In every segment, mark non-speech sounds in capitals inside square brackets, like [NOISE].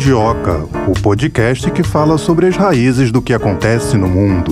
Mundioca, o podcast que fala sobre as raízes do que acontece no mundo.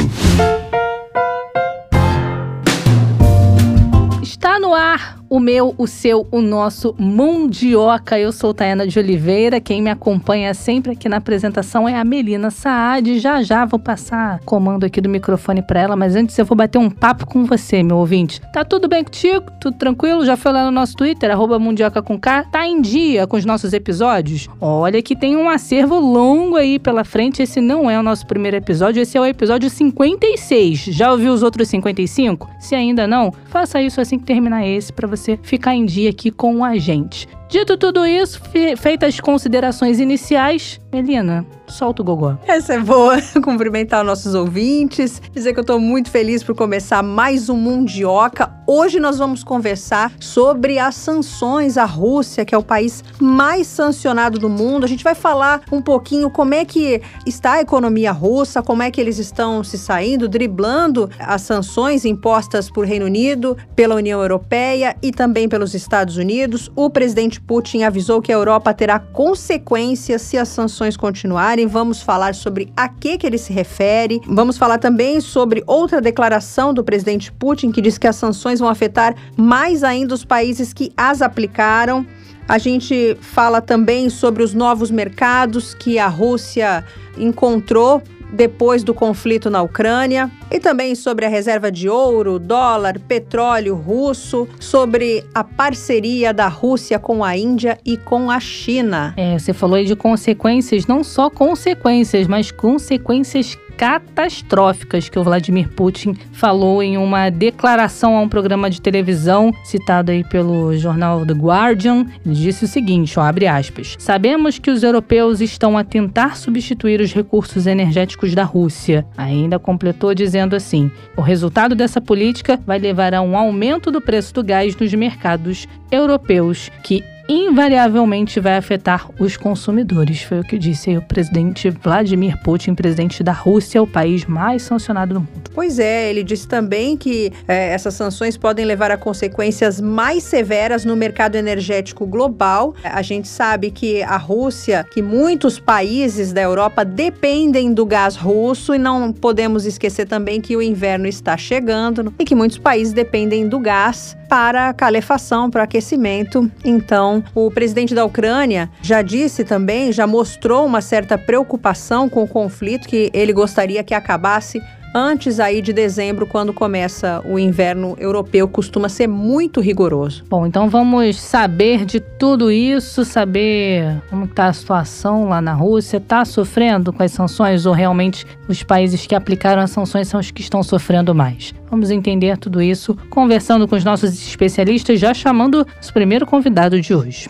Está no ar o meu, o seu, o nosso Mundioca. Eu sou Tayana de Oliveira. Quem me acompanha sempre aqui na apresentação é a Melina Saad. Já já vou passar comando aqui do microfone para ela, mas antes eu vou bater um papo com você, meu ouvinte. Tá tudo bem contigo? Tudo tranquilo? Já foi lá no nosso Twitter, arroba Mundioca com K? Tá em dia com os nossos episódios? Olha que tem um acervo longo aí pela frente. Esse não é o nosso primeiro episódio, esse é o episódio 56. Já ouviu os outros 55? Se ainda não, faça isso assim que terminar esse para você você ficar em dia aqui com a gente. Dito tudo isso, feitas as considerações iniciais, Melina, solta o gogó. Essa é boa. [LAUGHS] Cumprimentar nossos ouvintes, dizer que eu estou muito feliz por começar mais um Mundioca. Hoje nós vamos conversar sobre as sanções à Rússia, que é o país mais sancionado do mundo. A gente vai falar um pouquinho como é que está a economia russa, como é que eles estão se saindo, driblando as sanções impostas por Reino Unido, pela União Europeia e também pelos Estados Unidos. O presidente Putin avisou que a Europa terá consequências se as sanções continuarem vamos falar sobre a que, que ele se refere. Vamos falar também sobre outra declaração do presidente Putin que diz que as sanções vão afetar mais ainda os países que as aplicaram. A gente fala também sobre os novos mercados que a Rússia encontrou depois do conflito na Ucrânia, e também sobre a reserva de ouro, dólar, petróleo russo, sobre a parceria da Rússia com a Índia e com a China. É, você falou aí de consequências, não só consequências, mas consequências catastróficas que o Vladimir Putin falou em uma declaração a um programa de televisão citado aí pelo jornal The Guardian. Ele disse o seguinte, ó, abre aspas: "Sabemos que os europeus estão a tentar substituir os recursos energéticos da Rússia". Ainda completou dizendo assim: "O resultado dessa política vai levar a um aumento do preço do gás nos mercados europeus, que invariavelmente vai afetar os consumidores. Foi o que disse o presidente Vladimir Putin, presidente da Rússia, o país mais sancionado do mundo. Pois é, ele disse também que é, essas sanções podem levar a consequências mais severas no mercado energético global. A gente sabe que a Rússia, que muitos países da Europa dependem do gás russo e não podemos esquecer também que o inverno está chegando e que muitos países dependem do gás para calefação, para aquecimento. Então, o presidente da Ucrânia já disse também, já mostrou uma certa preocupação com o conflito que ele gostaria que acabasse antes aí de dezembro, quando começa o inverno europeu, costuma ser muito rigoroso. Bom, então vamos saber de tudo isso, saber como está a situação lá na Rússia. Está sofrendo com as sanções ou realmente os países que aplicaram as sanções são os que estão sofrendo mais? Vamos entender tudo isso conversando com os nossos especialistas, já chamando o primeiro convidado de hoje.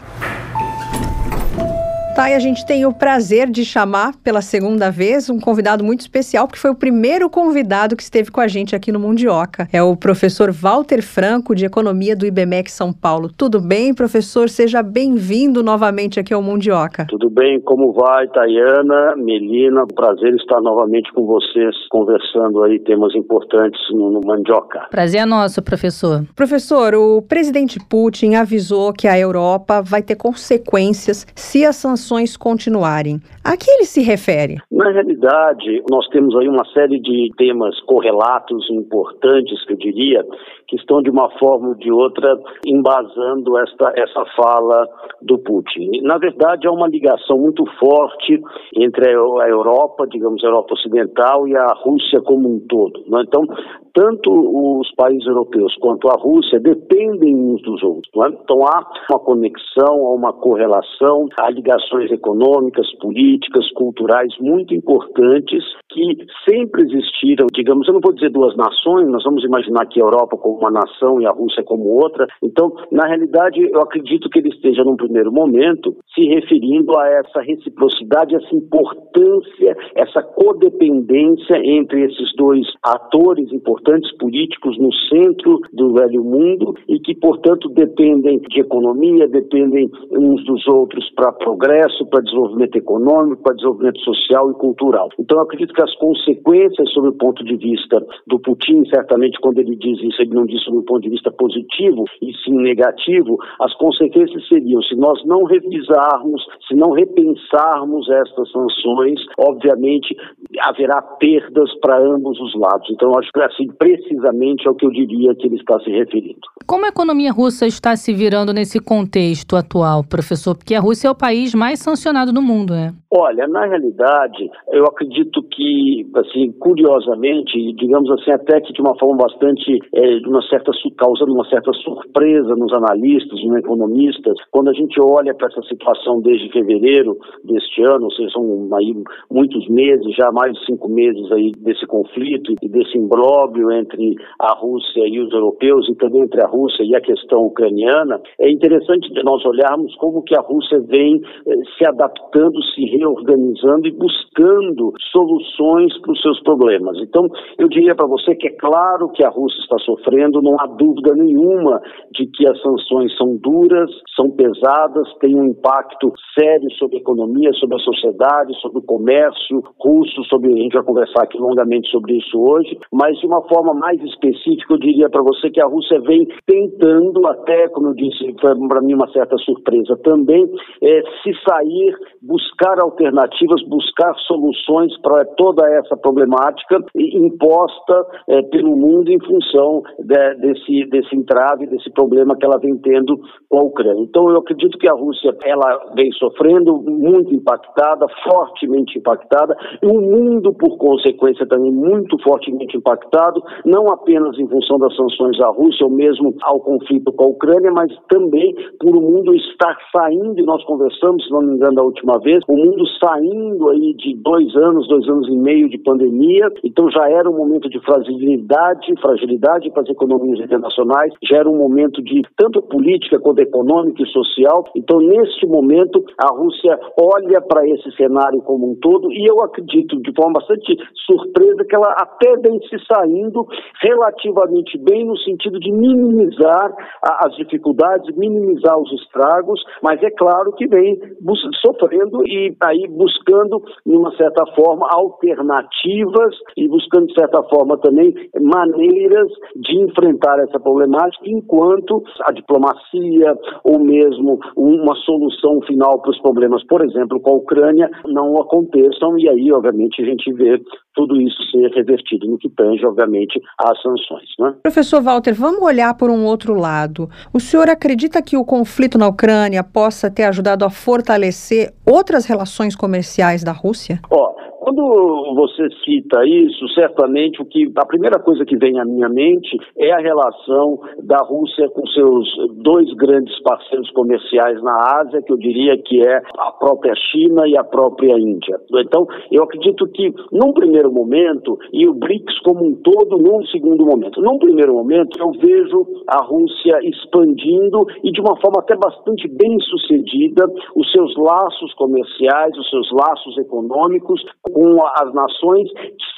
Tá, e a gente tem o prazer de chamar pela segunda vez um convidado muito especial, porque foi o primeiro convidado que esteve com a gente aqui no Mundioca. É o professor Walter Franco, de Economia do IBMEC São Paulo. Tudo bem, professor? Seja bem-vindo novamente aqui ao Mundioca. Tudo bem, como vai, Tayana, Melina? Prazer estar novamente com vocês, conversando aí temas importantes no, no Mandioca. Prazer é nosso, professor. Professor, o presidente Putin avisou que a Europa vai ter consequências se as sanções ações continuarem. A que ele se refere? Na realidade, nós temos aí uma série de temas correlatos importantes, que eu diria, que estão de uma forma ou de outra embasando esta, essa fala do Putin. Na verdade, há uma ligação muito forte entre a Europa, digamos, a Europa Ocidental e a Rússia como um todo. Né? Então, tanto os países europeus quanto a Rússia dependem uns dos outros. É? Então há uma conexão, há uma correlação, há ligações econômicas, políticas, culturais muito importantes que sempre existiram, digamos, eu não vou dizer duas nações, nós vamos imaginar que a Europa como uma nação e a Rússia como outra. Então, na realidade, eu acredito que ele esteja num primeiro momento se referindo a essa reciprocidade, essa importância, essa codependência entre esses dois atores importantes políticos no centro do velho mundo e que, portanto, dependem de economia, dependem uns dos outros para progresso, para desenvolvimento econômico econômico, para desenvolvimento social e cultural. Então, acredito que as consequências, sob o ponto de vista do Putin, certamente, quando ele diz isso, ele não diz sob o ponto de vista positivo, e sim negativo, as consequências seriam, se nós não revisarmos, se não repensarmos estas sanções, obviamente haverá perdas para ambos os lados. Então, acho que assim, precisamente é o que eu diria que ele está se referindo. Como a economia russa está se virando nesse contexto atual, professor? Porque a Rússia é o país mais sancionado do mundo, né? Olha, na realidade, eu acredito que, assim, curiosamente, digamos assim, até que de uma forma bastante, é, uma certa, causando uma certa surpresa nos analistas, nos economistas, quando a gente olha para essa situação desde fevereiro deste ano, ou seja, são aí muitos meses, já mais de cinco meses aí desse conflito e desse imbróglio entre a Rússia e os europeus e também entre a Rússia e a questão ucraniana, é interessante nós olharmos como que a Rússia vem eh, se adaptando, se reorganizando e buscando soluções para os seus problemas. Então, eu diria para você que é claro que a Rússia está sofrendo, não há dúvida nenhuma de que as sanções são duras, são pesadas, têm um impacto sério sobre a economia, sobre a sociedade, sobre o comércio russo, sobre a gente vai conversar aqui longamente sobre isso hoje, mas de uma forma mais específica, eu diria para você que a Rússia vem tentando, até como eu disse, foi para mim uma certa surpresa também, é, se sair, buscar alternativas, buscar soluções para toda essa problemática imposta é, pelo mundo em função de, desse, desse entrave, desse problema que ela vem tendo com a Ucrânia. Então, eu acredito que a Rússia ela vem sofrendo, muito impactada, fortemente impactada, e o mundo, por consequência, também muito fortemente impactado, não apenas em função das sanções à Rússia ou mesmo ao conflito com a Ucrânia, mas também por o mundo estar saindo, e nós conversamos, se não me engano, da última vez, o mundo saindo aí de dois anos, dois anos e meio de pandemia, então já era um momento de fragilidade, fragilidade para as economias internacionais, já era um momento de tanto política quanto econômica e social. Então, neste momento, a Rússia olha para esse cenário como um todo e eu acredito, de forma bastante surpresa, que ela até vem se saindo relativamente bem no sentido de minimizar as dificuldades, minimizar os estragos, mas é claro que vem sofrendo e aí buscando, de uma certa forma, alternativas e buscando, de certa forma, também maneiras de enfrentar essa problemática, enquanto a diplomacia ou mesmo uma solução final para os problemas, por exemplo, com a Ucrânia, não aconteçam e aí, obviamente, a gente vê tudo isso ser revertido no que tange, obviamente, às sanções. Né? Professor Walter, vamos olhar por um outro lado. O senhor acredita que o conflito na Ucrânia possa ter ajudado a fortalecer outras relações comerciais da Rússia? Ó, quando você cita isso, certamente o que a primeira coisa que vem à minha mente é a relação da Rússia com seus dois grandes parceiros comerciais na Ásia, que eu diria que é a própria China e a própria Índia. Então, eu acredito que num primeiro momento e o BRICS como um todo num segundo momento. Num primeiro momento, eu vejo a Rússia expandindo e de uma forma até bastante bem sucedida os seus laços comerciais, os seus laços econômicos com as nações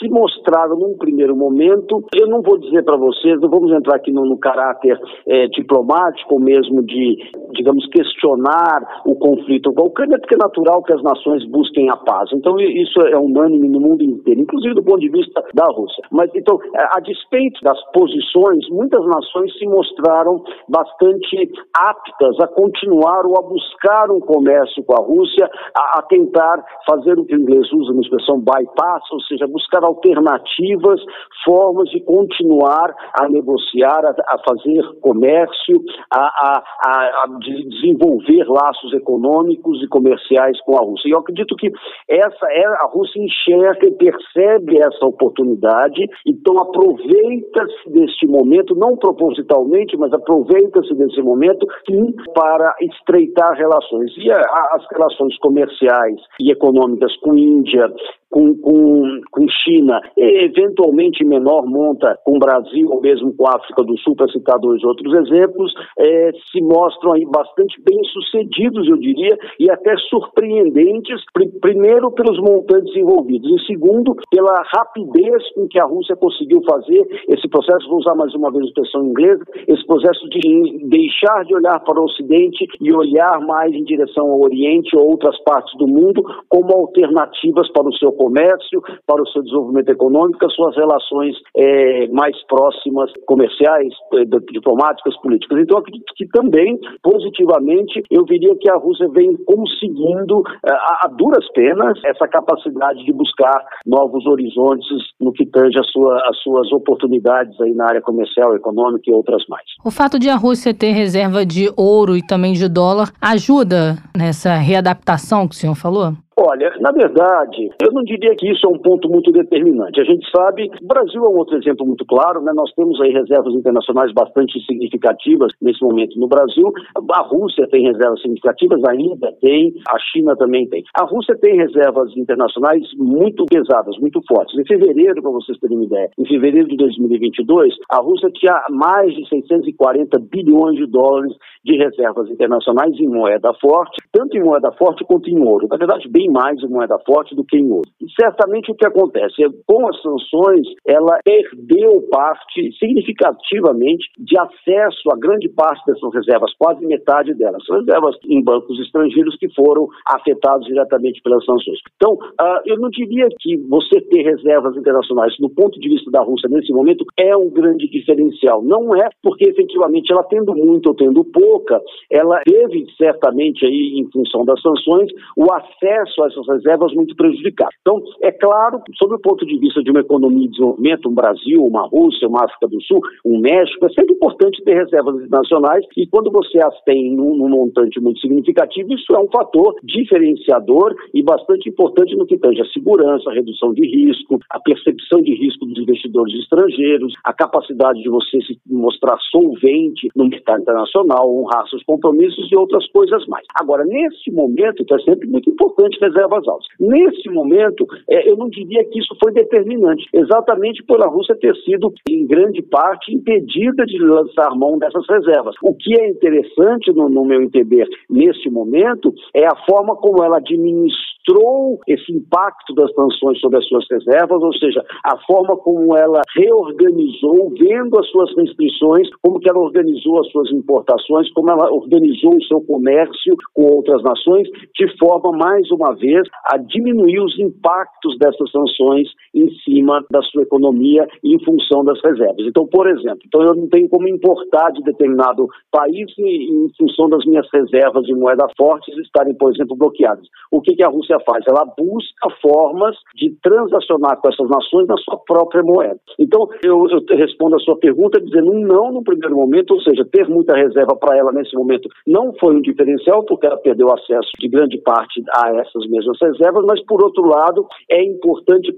se mostraram num primeiro momento, eu não vou dizer para vocês, não vamos entrar aqui no, no caráter é, diplomático mesmo de, digamos, questionar o conflito com a Ucrânia, porque é natural que as nações busquem a paz. Então isso é unânime no mundo inteiro, inclusive do ponto de vista da Rússia. Mas então, a despeito das posições, muitas nações se mostraram bastante aptas a continuar ou a buscar um comércio com a Rússia, a, a tentar fazer o que o inglês usa no expressão bypass, ou seja, buscar alternativas, formas de continuar a negociar, a, a fazer comércio, a, a, a, desenvolver laços econômicos e comerciais com a Rússia. E eu acredito que essa é a Rússia enxerga e percebe essa oportunidade, então aproveita-se deste momento, não propositalmente, mas aproveita-se desse momento sim, para estreitar relações. E as relações comerciais e econômicas com Índia, com, com, com China, eventualmente em menor monta com Brasil ou mesmo com África do Sul, para citar dois outros exemplos, é, se mostram aí bastante bem sucedidos, eu diria, e até surpreendentes, primeiro pelos montantes envolvidos, e segundo pela rapidez com que a Rússia conseguiu fazer esse processo, vou usar mais uma vez a expressão inglesa, esse processo de deixar de olhar para o Ocidente e olhar mais em direção ao Oriente ou outras partes do mundo como alternativas para o seu comércio, para o seu desenvolvimento econômico, as suas relações é, mais próximas, comerciais, é, diplomáticas, políticas. Então, acredito que também, positivamente, eu diria que a Rússia vem conseguindo, é, a, a duras penas, essa capacidade de buscar novos horizontes no que tange a sua, as suas oportunidades aí na área comercial, econômica e outras mais. O fato de a Rússia ter reserva de ouro e também de dólar ajuda nessa readaptação que o senhor falou? Olha, na verdade, eu não diria que isso é um ponto muito determinante. A gente sabe, o Brasil é um outro exemplo muito claro, né? Nós temos aí reservas internacionais bastante significativas nesse momento no Brasil. A Rússia tem reservas significativas, a Índia tem, a China também tem. A Rússia tem reservas internacionais muito pesadas, muito fortes. Em fevereiro, para vocês terem uma ideia, em fevereiro de 2022, a Rússia tinha mais de 640 bilhões de dólares de reservas internacionais em moeda forte, tanto em moeda forte quanto em ouro. Na verdade, bem mais em moeda forte do que em ouro. E certamente o que acontece é, com as sanções, ela perdeu parte significativamente de acesso a grande parte dessas reservas, quase metade delas. São reservas em bancos estrangeiros que foram afetados diretamente pelas sanções. Então, uh, eu não diria que você ter reservas internacionais, no ponto de vista da Rússia nesse momento, é um grande diferencial. Não é porque efetivamente ela tendo muito ou tendo pouca, ela teve certamente aí, em função das sanções, o acesso essas reservas muito prejudicado. Então, é claro, sob o ponto de vista de uma economia em desenvolvimento, um Brasil, uma Rússia, uma África do Sul, um México, é sempre importante ter reservas internacionais e quando você as tem num, num montante muito significativo, isso é um fator diferenciador e bastante importante no que tange a segurança, a redução de risco, a percepção de risco dos investidores estrangeiros, a capacidade de você se mostrar solvente no mercado internacional, honrar seus compromissos e outras coisas mais. Agora, nesse momento, que é sempre muito importante reservas altas. Nesse momento, é, eu não diria que isso foi determinante, exatamente por a Rússia ter sido, em grande parte, impedida de lançar mão dessas reservas. O que é interessante, no, no meu entender, nesse momento, é a forma como ela administrou esse impacto das sanções sobre as suas reservas, ou seja, a forma como ela reorganizou, vendo as suas restrições, como que ela organizou as suas importações, como ela organizou o seu comércio com outras nações, de forma mais uma vez, a diminuir os impactos dessas sanções em cima da sua economia em função das reservas. Então, por exemplo, então eu não tenho como importar de determinado país em, função das minhas reservas de moeda fortes estarem, por exemplo, bloqueadas. O que, que a Rússia faz? Ela busca formas de transacionar com essas nações na sua própria moeda. Então, eu, eu respondo a sua pergunta dizendo um não no primeiro momento, ou seja, ter muita reserva para ela nesse momento não foi um diferencial, porque ela perdeu acesso de grande parte a essa essas mesmas reservas, mas, por outro lado, é importante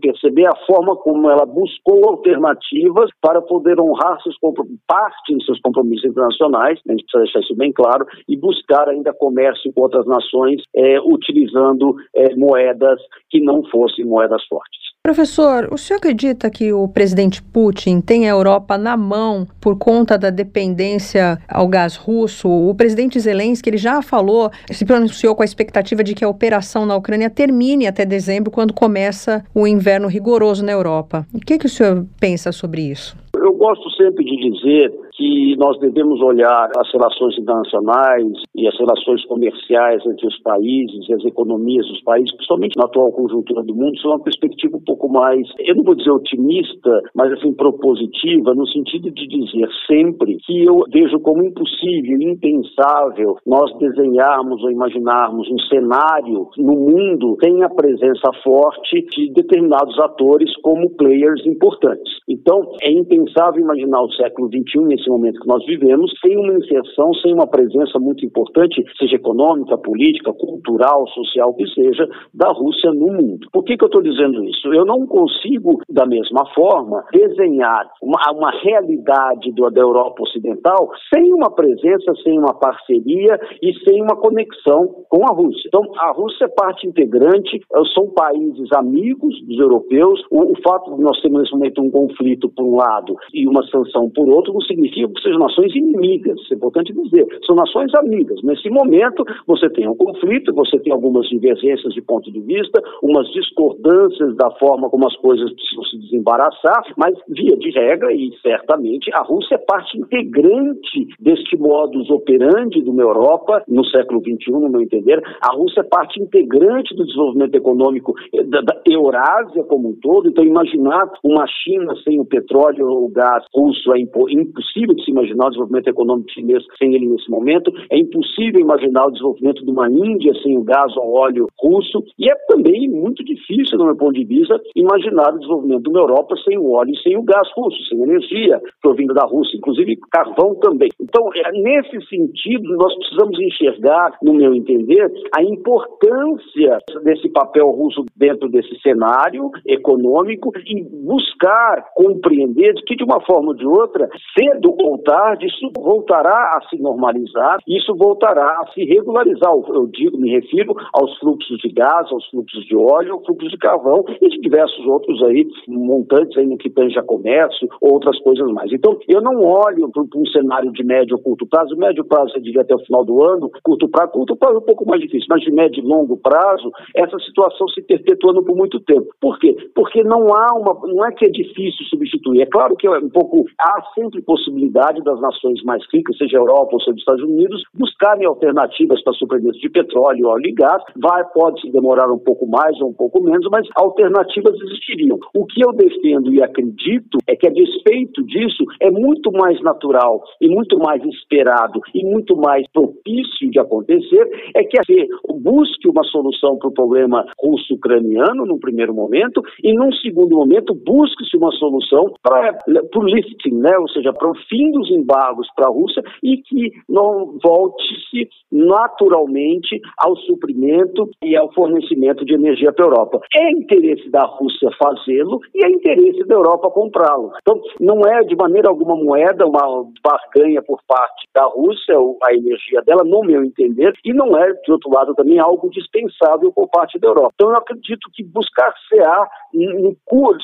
perceber a forma como ela buscou alternativas para poder honrar seus parte de seus compromissos internacionais, a gente precisa deixar isso bem claro, e buscar ainda comércio com outras nações é, utilizando é, moedas que não fossem moedas fortes. Professor, o senhor acredita que o presidente Putin tem a Europa na mão por conta da dependência ao gás russo? O presidente Zelensky ele já falou, se pronunciou com a expectativa de que a operação na Ucrânia termine até dezembro, quando começa o inverno rigoroso na Europa. O que, que o senhor pensa sobre isso? Eu gosto sempre de dizer que nós devemos olhar as relações internacionais e as relações comerciais entre os países e as economias dos países, principalmente na atual conjuntura do mundo, sob uma perspectiva um pouco mais, eu não vou dizer otimista, mas assim propositiva, no sentido de dizer sempre que eu vejo como impossível, impensável nós desenharmos ou imaginarmos um cenário no mundo sem a presença forte de determinados atores como players importantes. Então, é impensável imaginar o século XXI nesse momento que nós vivemos, sem uma inserção, sem uma presença muito importante, seja econômica, política, cultural, social, que seja, da Rússia no mundo. Por que, que eu estou dizendo isso? Eu não consigo, da mesma forma, desenhar uma, uma realidade do, da Europa Ocidental sem uma presença, sem uma parceria e sem uma conexão com a Rússia. Então, a Rússia é parte integrante, são países amigos dos europeus. O, o fato de nós termos nesse momento um conflito por um lado e uma sanção por outro não significa que sejam nações inimigas, é importante dizer. São nações amigas. Nesse momento, você tem um conflito, você tem algumas divergências de ponto de vista, umas discordâncias da forma como as coisas precisam se desembaraçar, mas, via de regra, e certamente, a Rússia é parte integrante deste modus operandi de uma Europa no século XXI, no meu entender. A Rússia é parte integrante do desenvolvimento econômico da, da Eurásia como um todo. Então, imaginar uma China sem o petróleo ou o gás russo é impossível de se imaginar o desenvolvimento econômico chinês sem ele nesse momento. É impossível imaginar o desenvolvimento de uma Índia sem o gás ou óleo russo. E é também muito difícil, do meu ponto de vista, imaginar o desenvolvimento de uma Europa sem o óleo e sem o gás russo, sem energia provinda da Rússia, inclusive carvão também. Então, é, nesse sentido, nós precisamos enxergar, no meu entender, a importância desse papel russo dentro desse cenário econômico e buscar compreender que, de uma forma ou de outra, cedo ou tarde, isso voltará a se normalizar, isso voltará a se regularizar. Eu digo, me refiro aos fluxos de gás, aos fluxos de óleo, aos fluxos de carvão e de diversos outros aí, montantes aí no que tange a comércio, outras coisas mais. Então, eu não olho para um cenário de médio ou curto prazo. Médio prazo, eu diria até o final do ano, curto prazo, curto prazo é um pouco mais difícil, mas de médio e longo prazo, essa situação se perpetuando por muito tempo. Por quê? Porque não há uma, não é que é difícil substituir. É claro que é um pouco, há sempre possibilidade das nações mais ricas, seja a Europa ou seja os Estados Unidos, buscarem alternativas para suprimento de petróleo, óleo e gás. Vai, pode se demorar um pouco mais ou um pouco menos, mas alternativas existiriam. O que eu defendo e acredito é que, a despeito disso, é muito mais natural e muito mais esperado e muito mais propício de acontecer é que você busque uma solução para o problema russo-ucraniano, num primeiro momento, e num segundo momento busque-se uma solução para o lifting, né? ou seja, para o fim dos embargos para a Rússia e que não volte-se naturalmente ao suprimento e ao fornecimento de energia para a Europa. É interesse da Rússia fazê-lo e é interesse da Europa comprá-lo. Então, não é de maneira alguma moeda, uma barganha por parte da Rússia, a energia dela, no meu entender, e não é, de outro lado, também algo dispensável por parte da Europa. Então, eu acredito que buscar-se-á,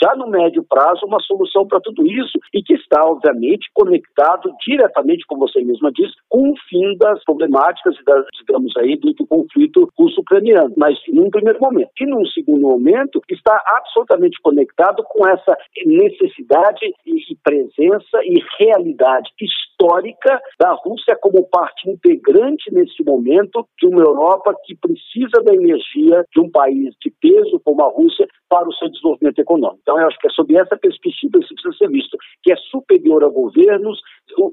já no médio prazo, uma solução para tudo isso e que está, obviamente, conectado diretamente, como você mesma disse, com o fim das problemáticas e das, digamos aí, do, do conflito russo-ucraniano. Mas, num primeiro momento. E, num segundo momento, está absolutamente conectado com essa necessidade e presença e realidade histórica da Rússia como parte integrante nesse momento de uma Europa que precisa da energia de um país de peso como a Rússia para o seu desenvolvimento econômico. Então, eu acho que é sob essa perspectiva que isso precisa ser visto, que é superior a governos,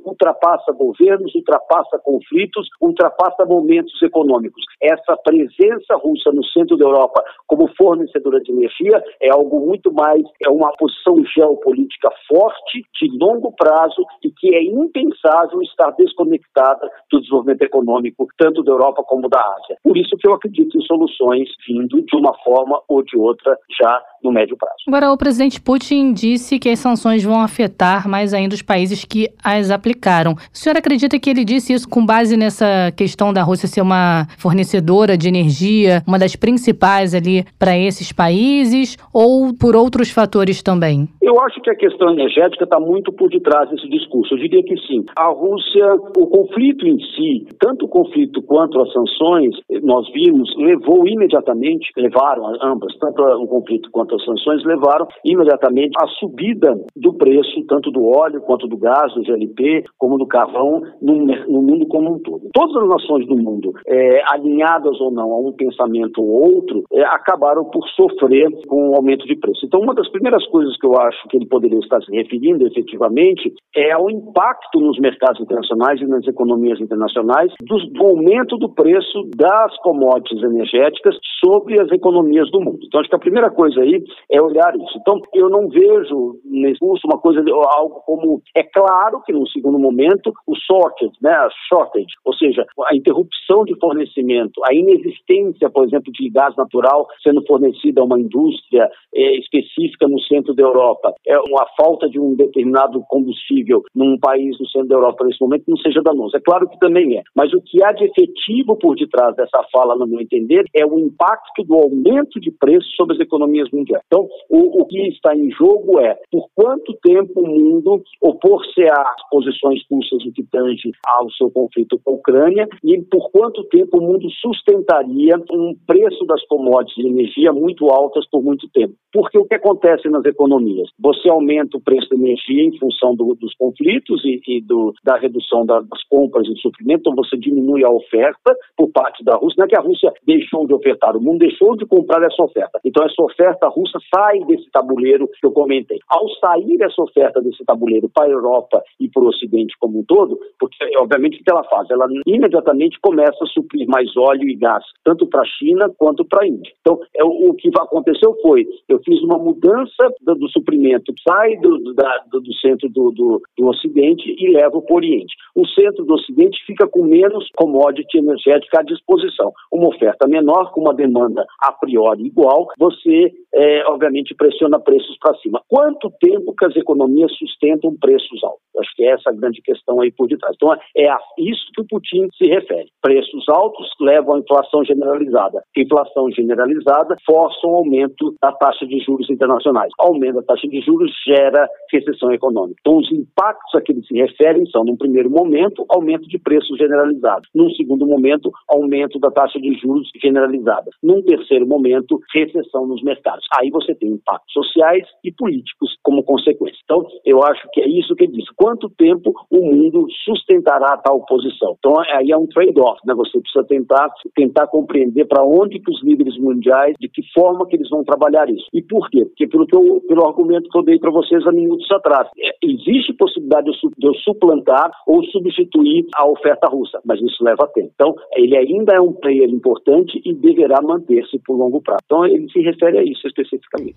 ultrapassa governos, ultrapassa conflitos, ultrapassa momentos econômicos. Essa presença russa no centro da Europa como fornecedora de energia é algo muito mais, é uma posição geopolítica forte, de longo prazo e que é impensável estar desconectada do desenvolvimento econômico, tanto da Europa como da Ásia. Por isso que eu acredito em soluções vindo de uma forma ou de outra já no médio prazo. Agora, o presidente Putin disse que as sanções vão afetar mais ainda os países que as aplicaram. O senhor acredita que ele disse isso com base nessa questão da Rússia ser uma fornecedora de energia, uma das principais ali para esses países, ou por outros fatores também? Eu acho que a questão energética está muito por detrás desse discurso. Eu diria que sim. A Rússia, o conflito em si, tanto o conflito quanto as sanções, nós vimos, levou imediatamente, levaram ambas, tanto o conflito quanto as sanções, levaram imediatamente a subida do preço, tanto do óleo quanto do gás, do GLP, como do carvão, no, no mundo como um todo. Todas as nações do mundo, é, alinhadas ou não a um pensamento ou outro, é, acabaram por sofrer com o aumento de preço. Então, uma das primeiras coisas que eu acho que ele poderia estar se referindo efetivamente é ao impacto nos mercados internacionais e nas economias internacionais do, do aumento do preço das commodities energéticas sobre as economias do mundo. Então, acho que a primeira coisa aí é olhar isso. Então, eu não vejo nesse curso uma coisa, algo como. É claro que num segundo momento, o shortage, né, a shortage, ou seja, a interrupção de fornecimento, a inexistência, por exemplo, de gás natural sendo fornecido a uma indústria é, específica no centro da Europa, é uma falta de um determinado combustível num país no centro da Europa nesse momento não seja danoso. É claro que também é, mas o que há de efetivo por detrás dessa fala, no meu entender, é o impacto do aumento de preços sobre as economias mundiais. Então, o, o que está em jogo é por quanto tempo o mundo opor-se às posições russas no que tange ao seu conflito com a Ucrânia e por quanto tempo o mundo sustentaria um preço das commodities de energia muito altas por muito tempo. Porque o que acontece nas economias? Você aumenta o preço da energia em função do, dos conflitos e, e do, da redução da, das compras e suprimento, então você diminui a oferta por parte da Rússia. Não é que a Rússia deixou de ofertar, o mundo deixou de comprar essa oferta. Então essa oferta russa sai desse tabuleiro que eu comentei. Ao sair essa oferta desse tabuleiro para a Europa e para o Ocidente como um todo, porque obviamente o que ela faz? Ela imediatamente começa a suprir mais óleo e gás, tanto para a China quanto para a Índia. Então é, o, que aconteceu foi, eu fiz uma mudança do, do suprimento, sai do, da, do centro do, do, do Ocidente e leva para o Oriente. O centro do Ocidente fica com menos commodity energética à disposição. Uma oferta menor, com uma demanda a priori igual, você, é, obviamente, pressiona preços para cima. Quanto tempo que as economias sustentam preços altos? Acho que é essa a grande questão aí por detrás. Então, é a isso que o Putin se refere. Preços altos levam à inflação generalizada. Inflação generalizada força um aumento da taxa de juros internacionais. Aumento da taxa de juros gera recessão econômica. Então, os impactos a que eles se referem são, num primeiro momento, aumento de preços generalizados. Num segundo momento, aumento da taxa de juros generalizada. Num terceiro momento, recessão nos mercados. Aí você tem impactos sociais e políticos como consequência. Então, eu acho que é isso que ele diz. Quanto tempo o mundo sustentará tal posição? Então, aí é um trade-off, né? Você precisa tentar, tentar compreender para onde que os líderes mundiais, de que forma que eles vão trabalhar isso. E por quê? Porque pelo, pelo argumento que eu dei para vocês há minutos atrás, é, existe possibilidade de eu suplantar ou substituir a oferta russa, mas isso leva tempo. Então, ele ainda é um player importante e deverá manter-se por longo prazo. Então, ele se refere a isso especificamente.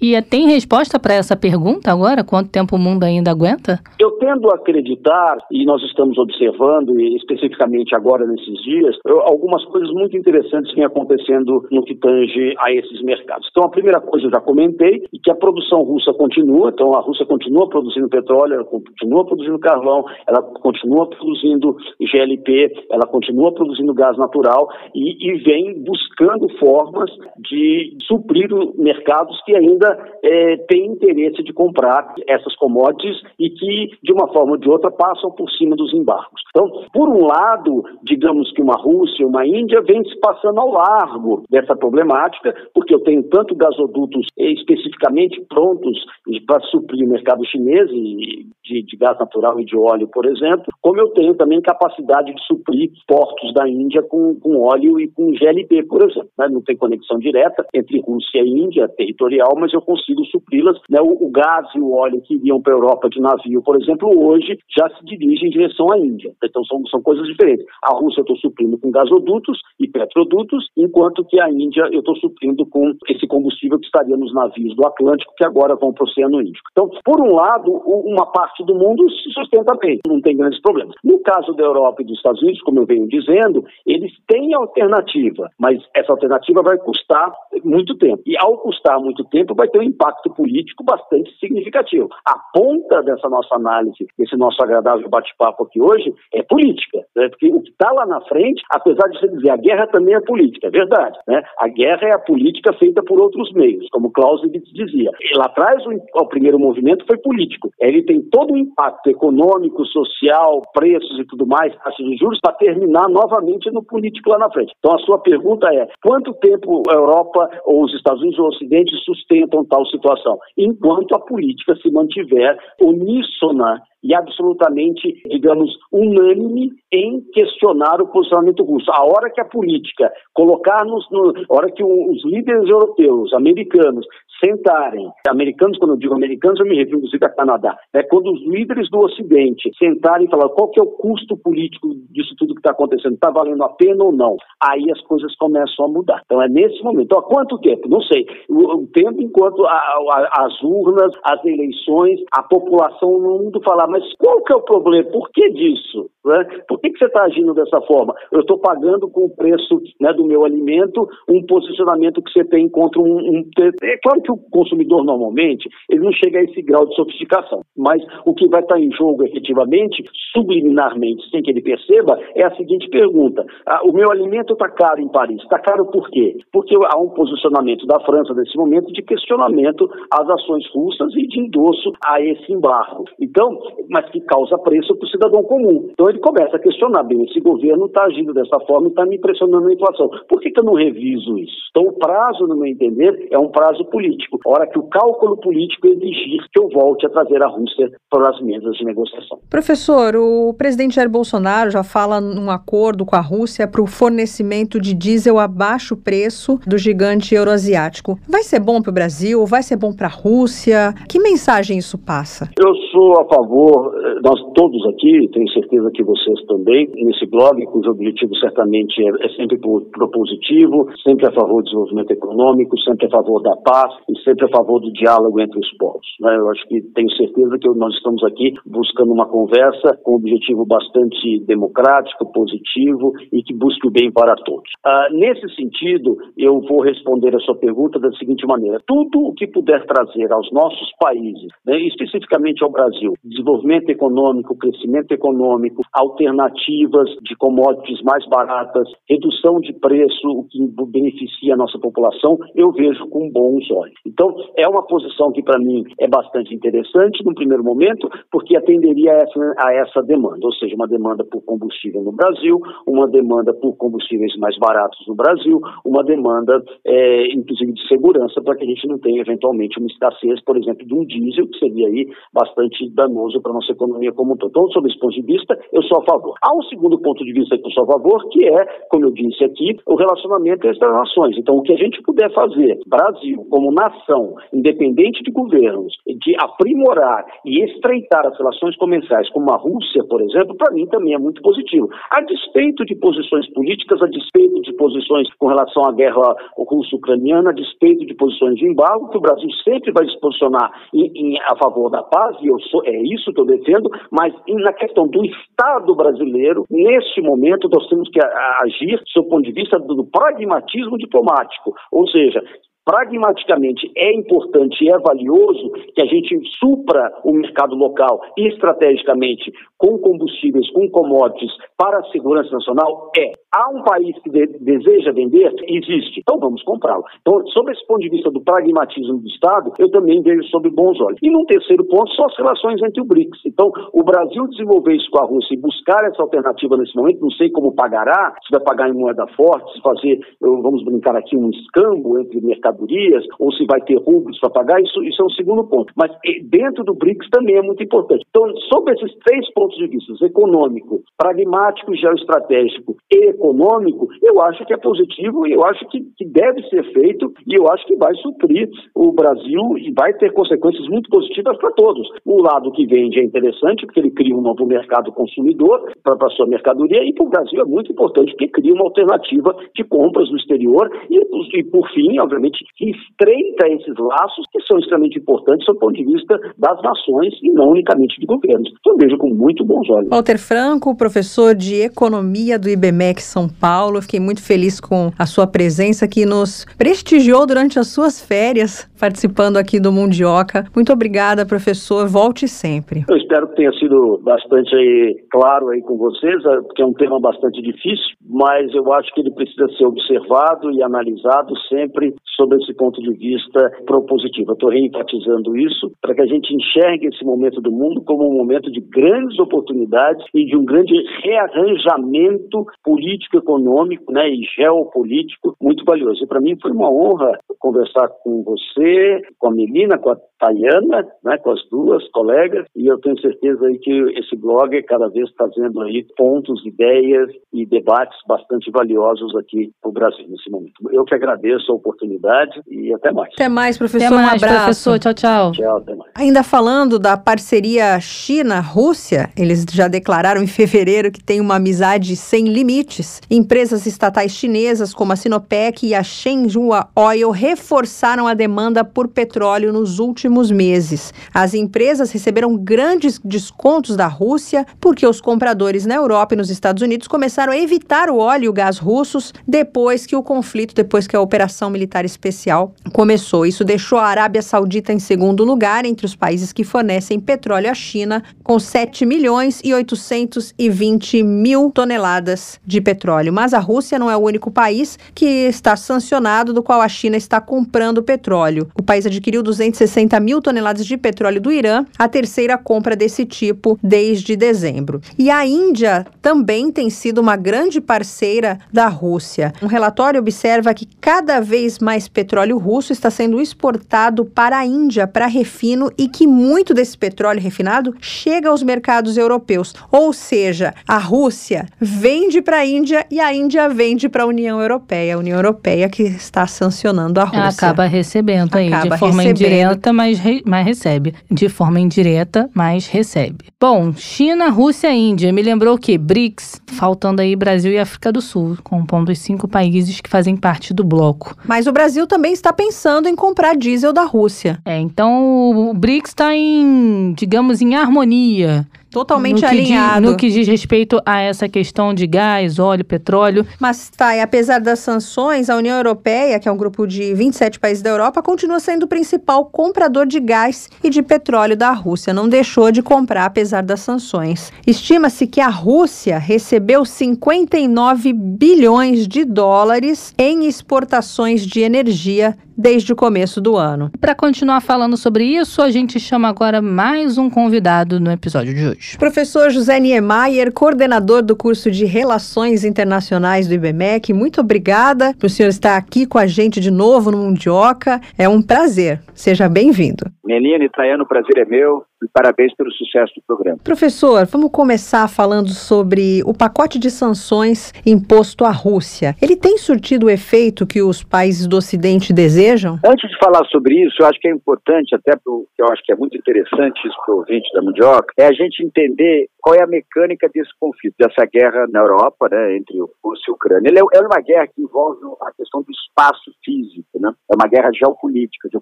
E tem resposta para essa pergunta agora? Quanto tempo o mundo ainda aguenta? Eu tendo a acreditar, e nós estamos observando, e especificamente agora nesses dias, algumas coisas muito interessantes vêm acontecendo no que tange a esses mercados. Então, a primeira coisa eu já comentei, e que a produção russa continua, então a Rússia continua produzindo petróleo, ela continua produzindo carvão, ela continua produzindo GLP, ela continua produzindo gás natural e, e vem buscando formas de suprir mercados que ainda é, têm interesse de comprar essas commodities e que, de uma forma ou de outra, passam por cima dos embargos. Então, por um lado, digamos que uma Rússia, uma Índia vem se passando ao largo dessa problemática, porque eu tenho tanto gasodutos especificamente prontos para suprir o mercado chinês de, de gás natural e de óleo, por exemplo, como eu tenho também capacidade de suprir portos da Índia com, com óleo e com GLP, por exemplo. Né? Não tem conexão direta entre Rússia e Índia, territorial, mas eu consigo supri-las. Né? O, o, gás e o óleo que iriam para a Europa de navio, por exemplo, hoje já se dirigem em direção à Índia. Então são, são coisas diferentes. A Rússia eu estou suprindo com gasodutos e petrodutos, enquanto que a Índia eu estou suprindo com esse combustível que estaria nos navios do Atlântico, que agora vão para o Oceano Índico. Então, por um lado, uma parte do mundo se sustenta bem, não tem grandes problemas. No caso da Europa e dos Estados Unidos, como eu venho dizendo, eles têm alternativa, mas essa alternativa vai custar muito tempo. E ao custar muito tempo, vai ter um impacto político bastante significativo. A ponta dessa nossa análise, desse nosso agradável bate-papo aqui hoje, é política. Né? Porque o que está lá na frente, apesar de você dizer, a guerra também é política, é verdade. Né? A guerra é a política feita por outros meios, como Clausewitz dizia. E lá atrás, o, o primeiro movimento foi político. Ele tem todo o impacto econômico, social, preços e tudo mais, taxas de juros, para terminar novamente no político lá na frente. Então a sua pergunta é: quanto tempo a Europa ou os Estados Unidos ou o Ocidente sustentam tal situação? Enquanto a política se mantiver uníssona e absolutamente, digamos, unânime em questionar o posicionamento russo. A hora que a política colocar-nos, no, a hora que os líderes europeus, americanos, sentarem, americanos, quando eu digo americanos, eu me refiro inclusive a Canadá, é quando os líderes do Ocidente sentarem e falar qual que é o custo político disso tudo que está acontecendo, está valendo a pena ou não, aí as coisas começam a mudar. Então é nesse momento. Há quanto tempo? Não sei. O, o tempo enquanto a, a, as urnas, as eleições, a população no mundo falar, mas qual que é o problema? Por que disso? Né? Por que, que você está agindo dessa forma? Eu estou pagando com o preço né, do meu alimento um posicionamento que você tem contra um, um, É claro que o consumidor, normalmente, ele não chega a esse grau de sofisticação, mas o que vai estar tá em jogo efetivamente, subliminarmente, sem que ele perceba, é a seguinte pergunta: ah, o meu alimento está caro em Paris. Está caro por quê? Porque há um posicionamento da França nesse momento de questionamento às ações russas e de endosso a esse embargo. Então, mas que causa preço para o cidadão comum. Então ele começa a questionar, bem, esse governo está agindo dessa forma e está me impressionando a inflação. Por que, que eu não reviso isso? Então o prazo, no meu entender, é um prazo político. A hora que o cálculo político exigir que eu volte a trazer a Rússia para as mesas de negociação. Professor, o presidente Jair Bolsonaro já fala num acordo com a Rússia para o fornecimento de diesel a baixo preço do gigante euroasiático. Vai ser bom para o Brasil? Vai ser bom para a Rússia? Que mensagem isso passa? Eu sou a favor, eh, nós todos aqui, tenho certeza que vocês também, nesse blog, cujo objetivo certamente é, é sempre propositivo, sempre a favor do desenvolvimento econômico, sempre a favor da paz e sempre a favor do diálogo entre os povos. Né? Eu acho que tenho certeza que nós estamos aqui buscando uma conversa com um objetivo bastante democrático, positivo e que busque o bem para todos. Ah, nesse sentido, eu vou responder a sua pergunta da seguinte maneira: tudo o que puder trazer aos nossos países, né, especificamente ao Brasil, desenvolvimento econômico, crescimento econômico, alternativas de commodities mais baratas, redução de preço, o que beneficia a nossa população, eu vejo com bons olhos. Então, é uma posição que para mim é bastante interessante no primeiro momento, porque atenderia a essa, a essa demanda, ou seja, uma demanda por combustível no Brasil, uma demanda por combustíveis mais baratos no Brasil, uma demanda, é, inclusive, de segurança para que a gente não tenha eventualmente uma escassez, por exemplo, de um diesel, que seria aí bastante danoso para a nossa economia como um todo. Então, sob esse ponto de vista, eu sou a favor. Há um segundo ponto de vista que eu sou a favor, que é, como eu disse aqui, o relacionamento entre as nações. Então, o que a gente puder fazer, Brasil, como nação, independente de governos, de aprimorar e estreitar as relações comerciais, como a Rússia, por exemplo, para mim também é muito positivo. A despeito de posições políticas, a despeito de posições com relação à guerra russo-ucraniana, a despeito de posições de embargo, que o Brasil sempre vai se posicionar em, em, a favor da paz, e eu sou, é isso que eu defendo, mas na questão do Estado brasileiro, neste momento, nós temos que agir do ponto de vista do pragmatismo diplomático, ou seja, pragmaticamente é importante e é valioso que a gente supra o mercado local estrategicamente com combustíveis, com commodities para a segurança nacional? É. Há um país que de deseja vender? Existe. Então vamos comprá-lo. Então, sob esse ponto de vista do pragmatismo do Estado, eu também vejo sob bons olhos. E num terceiro ponto, são as relações entre o BRICS. Então, o Brasil desenvolver isso com a Rússia e buscar essa alternativa nesse momento, não sei como pagará, se vai pagar em moeda forte, se fazer, vamos brincar aqui, um escambo entre mercadorias, ou se vai ter rublos para pagar, isso, isso é um segundo ponto. Mas dentro do BRICS também é muito importante. Então, sob esses três pontos de vista, econômico, pragmático, geoestratégico e econômico, eu acho que é positivo e eu acho que, que deve ser feito e eu acho que vai suprir o Brasil e vai ter consequências muito positivas para todos. O lado que vende é interessante, porque ele cria um novo mercado consumidor para a sua mercadoria e para o Brasil é muito importante, porque cria uma alternativa de compras no exterior e, e por fim, obviamente, que estreita esses laços que são extremamente importantes do ponto de vista das nações e não unicamente de governos. Então, vejo com muito bons olhos. Walter Franco, professor de Economia do IBMEC São Paulo, fiquei muito feliz com a sua presença que nos prestigiou durante as suas férias, participando aqui do Mundioca. Muito obrigada, professor. Volte sempre. Eu espero que tenha sido bastante aí, claro aí com vocês, é, porque é um tema bastante difícil, mas eu acho que ele precisa ser observado e analisado sempre sob esse ponto de vista propositivo. Eu estou reenfatizando isso para que a gente enxergue esse momento do mundo como um momento de grandes oportunidades e de um grande rearranjamento político-econômico né, e geopolítico muito valioso. E para mim foi uma honra conversar com você você, com a Melina, com a Tayana, né, com as duas colegas, e eu tenho certeza aí que esse blog cada vez trazendo aí pontos, ideias e debates bastante valiosos aqui para o Brasil nesse momento. Eu que agradeço a oportunidade e até mais. Até mais, professor. Até mais, um abraço. professor. Tchau, tchau. Tchau, até mais. Ainda falando da parceria China-Rússia, eles já declararam em fevereiro que tem uma amizade sem limites. Empresas estatais chinesas como a Sinopec e a Shenhua Oil reforçaram a demanda por petróleo nos últimos meses. As empresas receberam grandes descontos da Rússia porque os compradores na Europa e nos Estados Unidos começaram a evitar o óleo e o gás russos depois que o conflito, depois que a operação militar especial começou. Isso deixou a Arábia Saudita em segundo lugar entre os países que fornecem petróleo à China, com 7 milhões e 820 mil toneladas de petróleo. Mas a Rússia não é o único país que está sancionado, do qual a China está comprando petróleo. O país adquiriu 260 mil toneladas de petróleo do Irã, a terceira compra desse tipo desde dezembro. E a Índia também tem sido uma grande parceira da Rússia. Um relatório observa que cada vez mais petróleo russo está sendo exportado para a Índia para refino e que muito desse petróleo refinado chega aos mercados europeus. Ou seja, a Rússia vende para a Índia e a Índia vende para a União Europeia. A União Europeia que está sancionando a Rússia. Acaba recebendo aí, de forma recebendo. indireta, mas, re- mas recebe. De forma indireta, mas recebe. Bom, China, Rússia e Índia. Me lembrou o quê? BRICS, faltando aí Brasil e África do Sul, compondo os cinco países que fazem parte do bloco. Mas o Brasil também está pensando em comprar diesel da Rússia. É, então o BRICS está em, digamos, em harmonia. Totalmente no diz- alinhado. no que diz respeito a essa questão de gás, óleo, petróleo. Mas tá, e apesar das sanções, a União Europeia, que é um grupo de 27 países da Europa, continua sendo o principal comprador de gás e de petróleo da Rússia. Não deixou de comprar apesar das sanções. Estima-se que a Rússia recebeu 59 bilhões de dólares em exportações de energia desde o começo do ano. Para continuar falando sobre isso, a gente chama agora mais um convidado no episódio de hoje. Professor José Niemeyer, coordenador do curso de Relações Internacionais do IBMEC, muito obrigada por o senhor estar aqui com a gente de novo no Mundioca. É um prazer. Seja bem-vindo. Menina e Tayano, o prazer é meu e parabéns pelo sucesso do programa. Professor, vamos começar falando sobre o pacote de sanções imposto à Rússia. Ele tem surtido o efeito que os países do Ocidente desejam? Antes de falar sobre isso, eu acho que é importante, até pro, que eu acho que é muito interessante isso para o ouvinte da Mundioca, é a gente entender qual é a mecânica desse conflito, dessa guerra na Europa, né, entre Rússia e Ucrânia. Ele é, é uma guerra que envolve a questão do espaço físico, né? É uma guerra geopolítica, de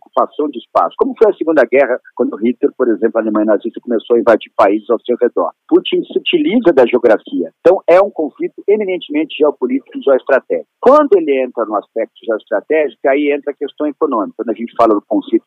de espaço. Como foi a Segunda Guerra, quando Hitler, por exemplo, a Alemanha nazista começou a invadir países ao seu redor. Putin se utiliza da geografia. Então, é um conflito eminentemente geopolítico e geoestratégico. Quando ele entra no aspecto geoestratégico, aí entra a questão econômica. Quando a gente fala do conceito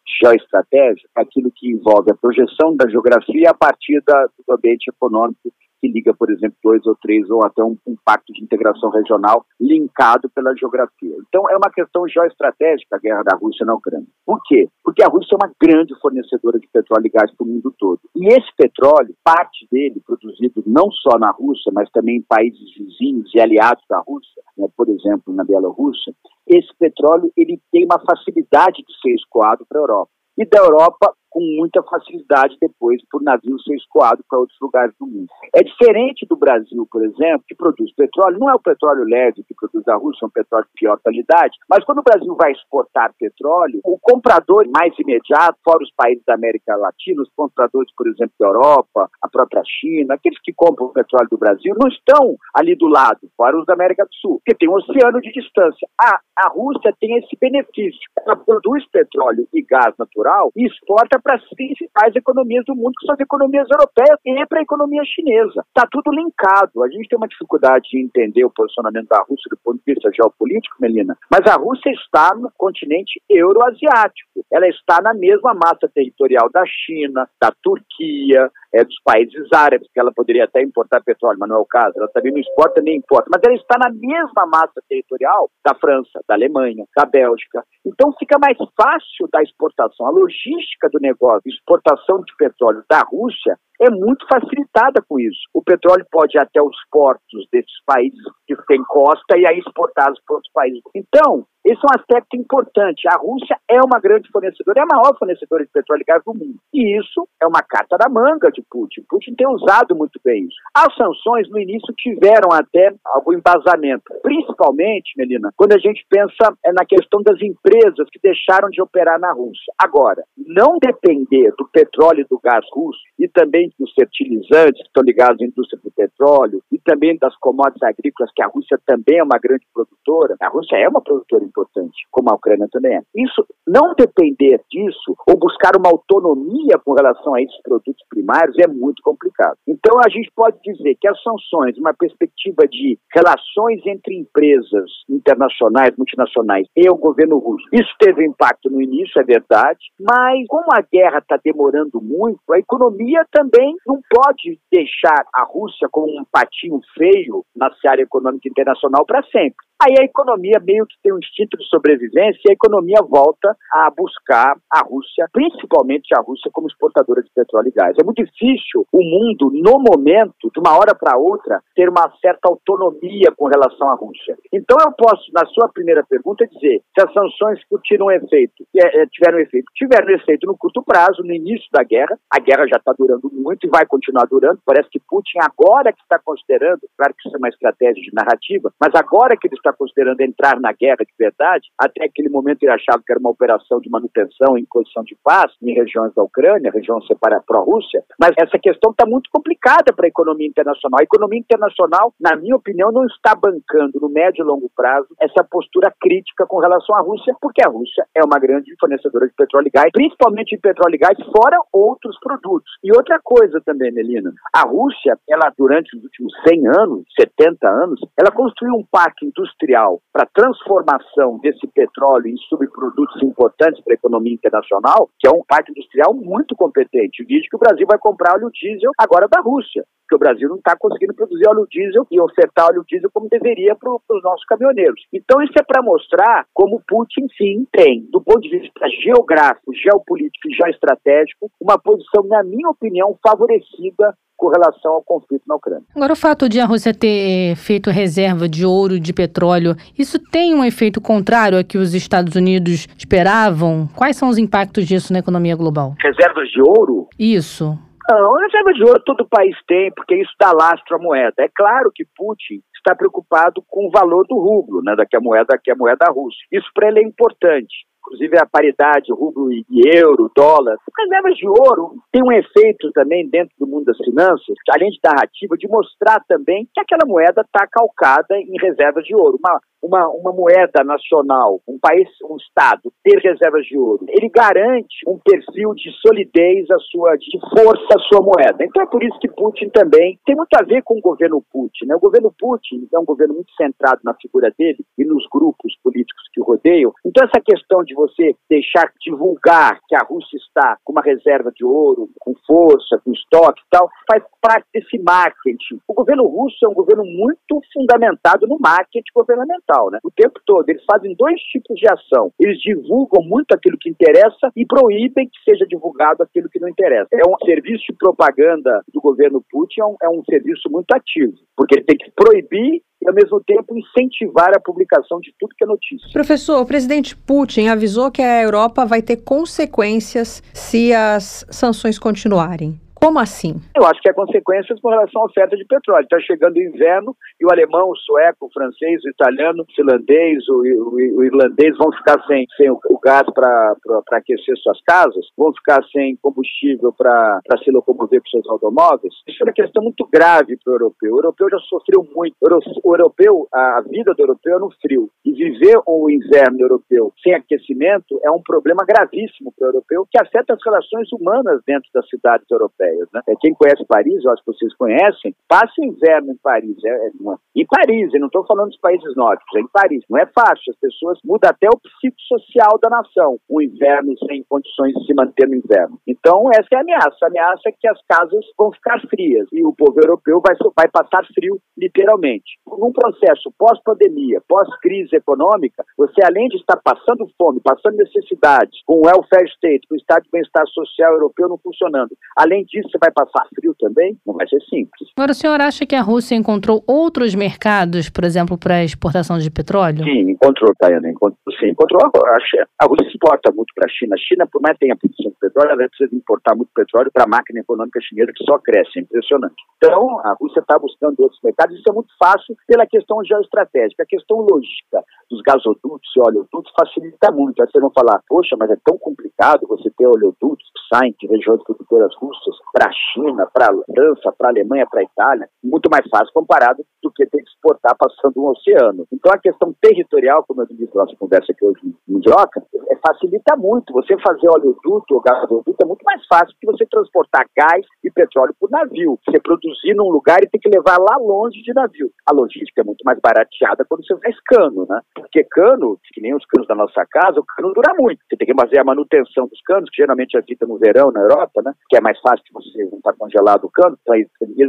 é aquilo que envolve a projeção da geografia a partir da, do ambiente econômico que liga, por exemplo, dois ou três ou até um, um pacto de integração regional linkado pela geografia. Então, é uma questão geoestratégica a guerra da Rússia na Ucrânia. Por quê? Porque a Rússia é uma grande fornecedora de petróleo e gás para o mundo todo. E esse petróleo, parte dele produzido não só na Rússia, mas também em países vizinhos e aliados da Rússia, né, por exemplo, na Bielorrússia, esse petróleo ele tem uma facilidade de ser escoado para a Europa. E da Europa, com muita facilidade depois por navio ser escoado para outros lugares do mundo. É diferente do Brasil, por exemplo, que produz petróleo, não é o petróleo leve que produz a Rússia, é um petróleo de pior qualidade, mas quando o Brasil vai exportar petróleo, o comprador mais imediato, fora os países da América Latina, os compradores, por exemplo, da Europa, a própria China, aqueles que compram o petróleo do Brasil, não estão ali do lado, fora os da América do Sul, porque tem um oceano de distância. A, a Rússia tem esse benefício. Ela produz petróleo e gás natural e exporta para as principais economias do mundo, que são as economias europeias e para a economia chinesa. Está tudo linkado. A gente tem uma dificuldade de entender o posicionamento da Rússia do ponto de vista geopolítico, Melina, mas a Rússia está no continente euroasiático. Ela está na mesma massa territorial da China, da Turquia, é, dos países árabes, que ela poderia até importar petróleo, mas não é o caso. Ela também não exporta nem importa. Mas ela está na mesma massa territorial da França, da Alemanha, da Bélgica. Então fica mais fácil da exportação. A logística do negócio, exportação de petróleo da Rússia, é muito facilitada com isso. O petróleo pode ir até os portos desses países que têm costa e aí exportados para outros países. Então, esse é um aspecto importante. A Rússia é uma grande fornecedora, é a maior fornecedora de petróleo e gás do mundo. E isso é uma carta da manga de Putin. Putin tem usado muito bem isso. As sanções, no início, tiveram até algum embasamento. Principalmente, Melina, quando a gente pensa é na questão das empresas que deixaram de operar na Rússia. Agora, não depender do petróleo e do gás russo e também dos fertilizantes que estão ligados à indústria do petróleo e também das commodities agrícolas, que a Rússia também é uma grande produtora. A Rússia é uma produtora importante, como a Ucrânia também é. Isso, não depender disso ou buscar uma autonomia com relação a esses produtos primários é muito complicado. Então, a gente pode dizer que as sanções, uma perspectiva de relações entre empresas internacionais, multinacionais e o governo russo, isso teve impacto no início, é verdade, mas como a guerra está demorando muito, a economia também não pode deixar a Rússia como um patinho feio na área econômica internacional para sempre. Aí a economia meio que tem um instinto de sobrevivência e a economia volta a buscar a Rússia, principalmente a Rússia como exportadora de petróleo e gás. É muito difícil o mundo, no momento, de uma hora para outra, ter uma certa autonomia com relação à Rússia. Então eu posso, na sua primeira pergunta, dizer se as sanções tiveram efeito, é, é, tiveram efeito, tiveram efeito no curto prazo, no início da guerra. A guerra já está durando muito e vai continuar durando. Parece que Putin agora que está considerando, claro que isso é uma estratégia de narrativa, mas agora que ele está considerando entrar na guerra de verdade, até aquele momento ele achava que era uma operação de manutenção em condição de paz em regiões da Ucrânia, região separada pró-Rússia, mas essa questão está muito complicada para a economia internacional. A economia internacional, na minha opinião, não está bancando no médio e longo prazo essa postura crítica com relação à Rússia, porque a Rússia é uma grande fornecedora de petróleo e gás, principalmente de petróleo e gás, fora outros produtos. E outra coisa também, Melina, a Rússia, ela durante os últimos 100 anos, 70 anos, ela construiu um parque industrial para transformação desse petróleo em subprodutos importantes para a economia internacional, que é um parque industrial muito competente. Diz que o Brasil vai comprar óleo diesel agora da Rússia, porque o Brasil não está conseguindo produzir óleo diesel e ofertar óleo diesel como deveria para os nossos caminhoneiros. Então isso é para mostrar como Putin, sim, tem, do ponto de vista geográfico, geopolítico e geoestratégico, uma posição, na minha opinião, favorecida com relação ao conflito na Ucrânia. Agora, o fato de a Rússia ter feito reserva de ouro e de petróleo, isso tem um efeito contrário a que os Estados Unidos esperavam? Quais são os impactos disso na economia global? Reservas de ouro? Isso. Não, reserva de ouro todo país tem, porque isso dá lastro à moeda. É claro que Putin está preocupado com o valor do rublo, né, da que a moeda, que a moeda russa. Isso para ele é importante inclusive a paridade rublo e euro, dólar. Reservas de ouro tem um efeito também dentro do mundo das finanças, além de narrativa, de mostrar também que aquela moeda está calcada em reservas de ouro. Uma, uma, uma moeda nacional, um país, um Estado, ter reservas de ouro, ele garante um perfil de solidez, a sua, de força à sua moeda. Então é por isso que Putin também tem muito a ver com o governo Putin. Né? O governo Putin é um governo muito centrado na figura dele e nos grupos políticos que o rodeiam. Então essa questão de você deixar divulgar que a Rússia está com uma reserva de ouro, com força, com estoque e tal, faz parte desse marketing. O governo russo é um governo muito fundamentado no marketing governamental, né? O tempo todo. Eles fazem dois tipos de ação. Eles divulgam muito aquilo que interessa e proíbem que seja divulgado aquilo que não interessa. É um serviço de propaganda do governo Putin, é um, é um serviço muito ativo, porque ele tem que proibir e, ao mesmo tempo, incentivar a publicação de tudo que é notícia. Professor, o presidente Putin avisou que a Europa vai ter consequências se as sanções continuarem. Como assim? Eu acho que é consequências com relação à oferta de petróleo. Está chegando o inverno e o alemão, o sueco, o francês, o italiano, o finlandês, o, o, o irlandês vão ficar sem, sem o, o gás para aquecer suas casas, vão ficar sem combustível para se locomover com seus automóveis. Isso é uma questão muito grave para o europeu. O europeu já sofreu muito. O europeu, a vida do europeu é no frio. E viver o inverno europeu sem aquecimento é um problema gravíssimo para o europeu que afeta as relações humanas dentro das cidades europeias europeias. Né? É, quem conhece Paris, eu acho que vocês conhecem, passa inverno em Paris. É, é, em Paris, eu não estou falando dos países nórdicos, é em Paris. Não é fácil, as pessoas mudam até o psicossocial da nação, o inverno sem condições de se manter no inverno. Então, essa é a ameaça. A ameaça é que as casas vão ficar frias e o povo europeu vai, vai passar frio, literalmente. Num processo pós-pandemia, pós-crise econômica, você, além de estar passando fome, passando necessidades, com o welfare state, com o estado de bem-estar social europeu não funcionando, além disso você vai passar frio também? Não vai ser simples. Agora, o senhor acha que a Rússia encontrou outros mercados, por exemplo, para exportação de petróleo? Sim, encontrou, Tayana. Encontrou, sim, encontrou. A, a Rússia exporta muito para a China. A China, por mais que tenha produção de petróleo, ela precisa importar muito petróleo para a máquina econômica chinesa, que só cresce. É impressionante. Então, a Rússia está buscando outros mercados. Isso é muito fácil pela questão geoestratégica. A questão logística dos gasodutos e oleodutos facilita muito. Aí vocês vão falar, poxa, mas é tão complicado você ter oleodutos saem de regiões produtoras russas para a China, para a França, para a Alemanha, para a Itália. Muito mais fácil comparado do ter que exportar passando um oceano. Então, a questão territorial, como eu disse na nossa conversa aqui hoje no Mundioca, é, facilita muito. Você fazer oleoduto ou gasoduto é muito mais fácil que você transportar gás e petróleo por navio. Você produzir num lugar e ter que levar lá longe de navio. A logística é muito mais barateada quando você faz cano, né? Porque cano, que nem os canos da nossa casa, o cano dura muito. Você tem que fazer a manutenção dos canos, que geralmente é feita no verão na Europa, né? Que é mais fácil que você não está congelado o cano. Então,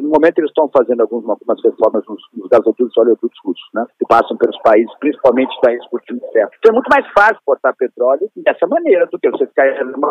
no momento eles estão fazendo algumas, algumas reformas nos, nos gasodutos e oleodutos russos, né? Que passam pelos países, principalmente países exportando ferro. Então é muito mais fácil exportar petróleo dessa maneira do que você ficar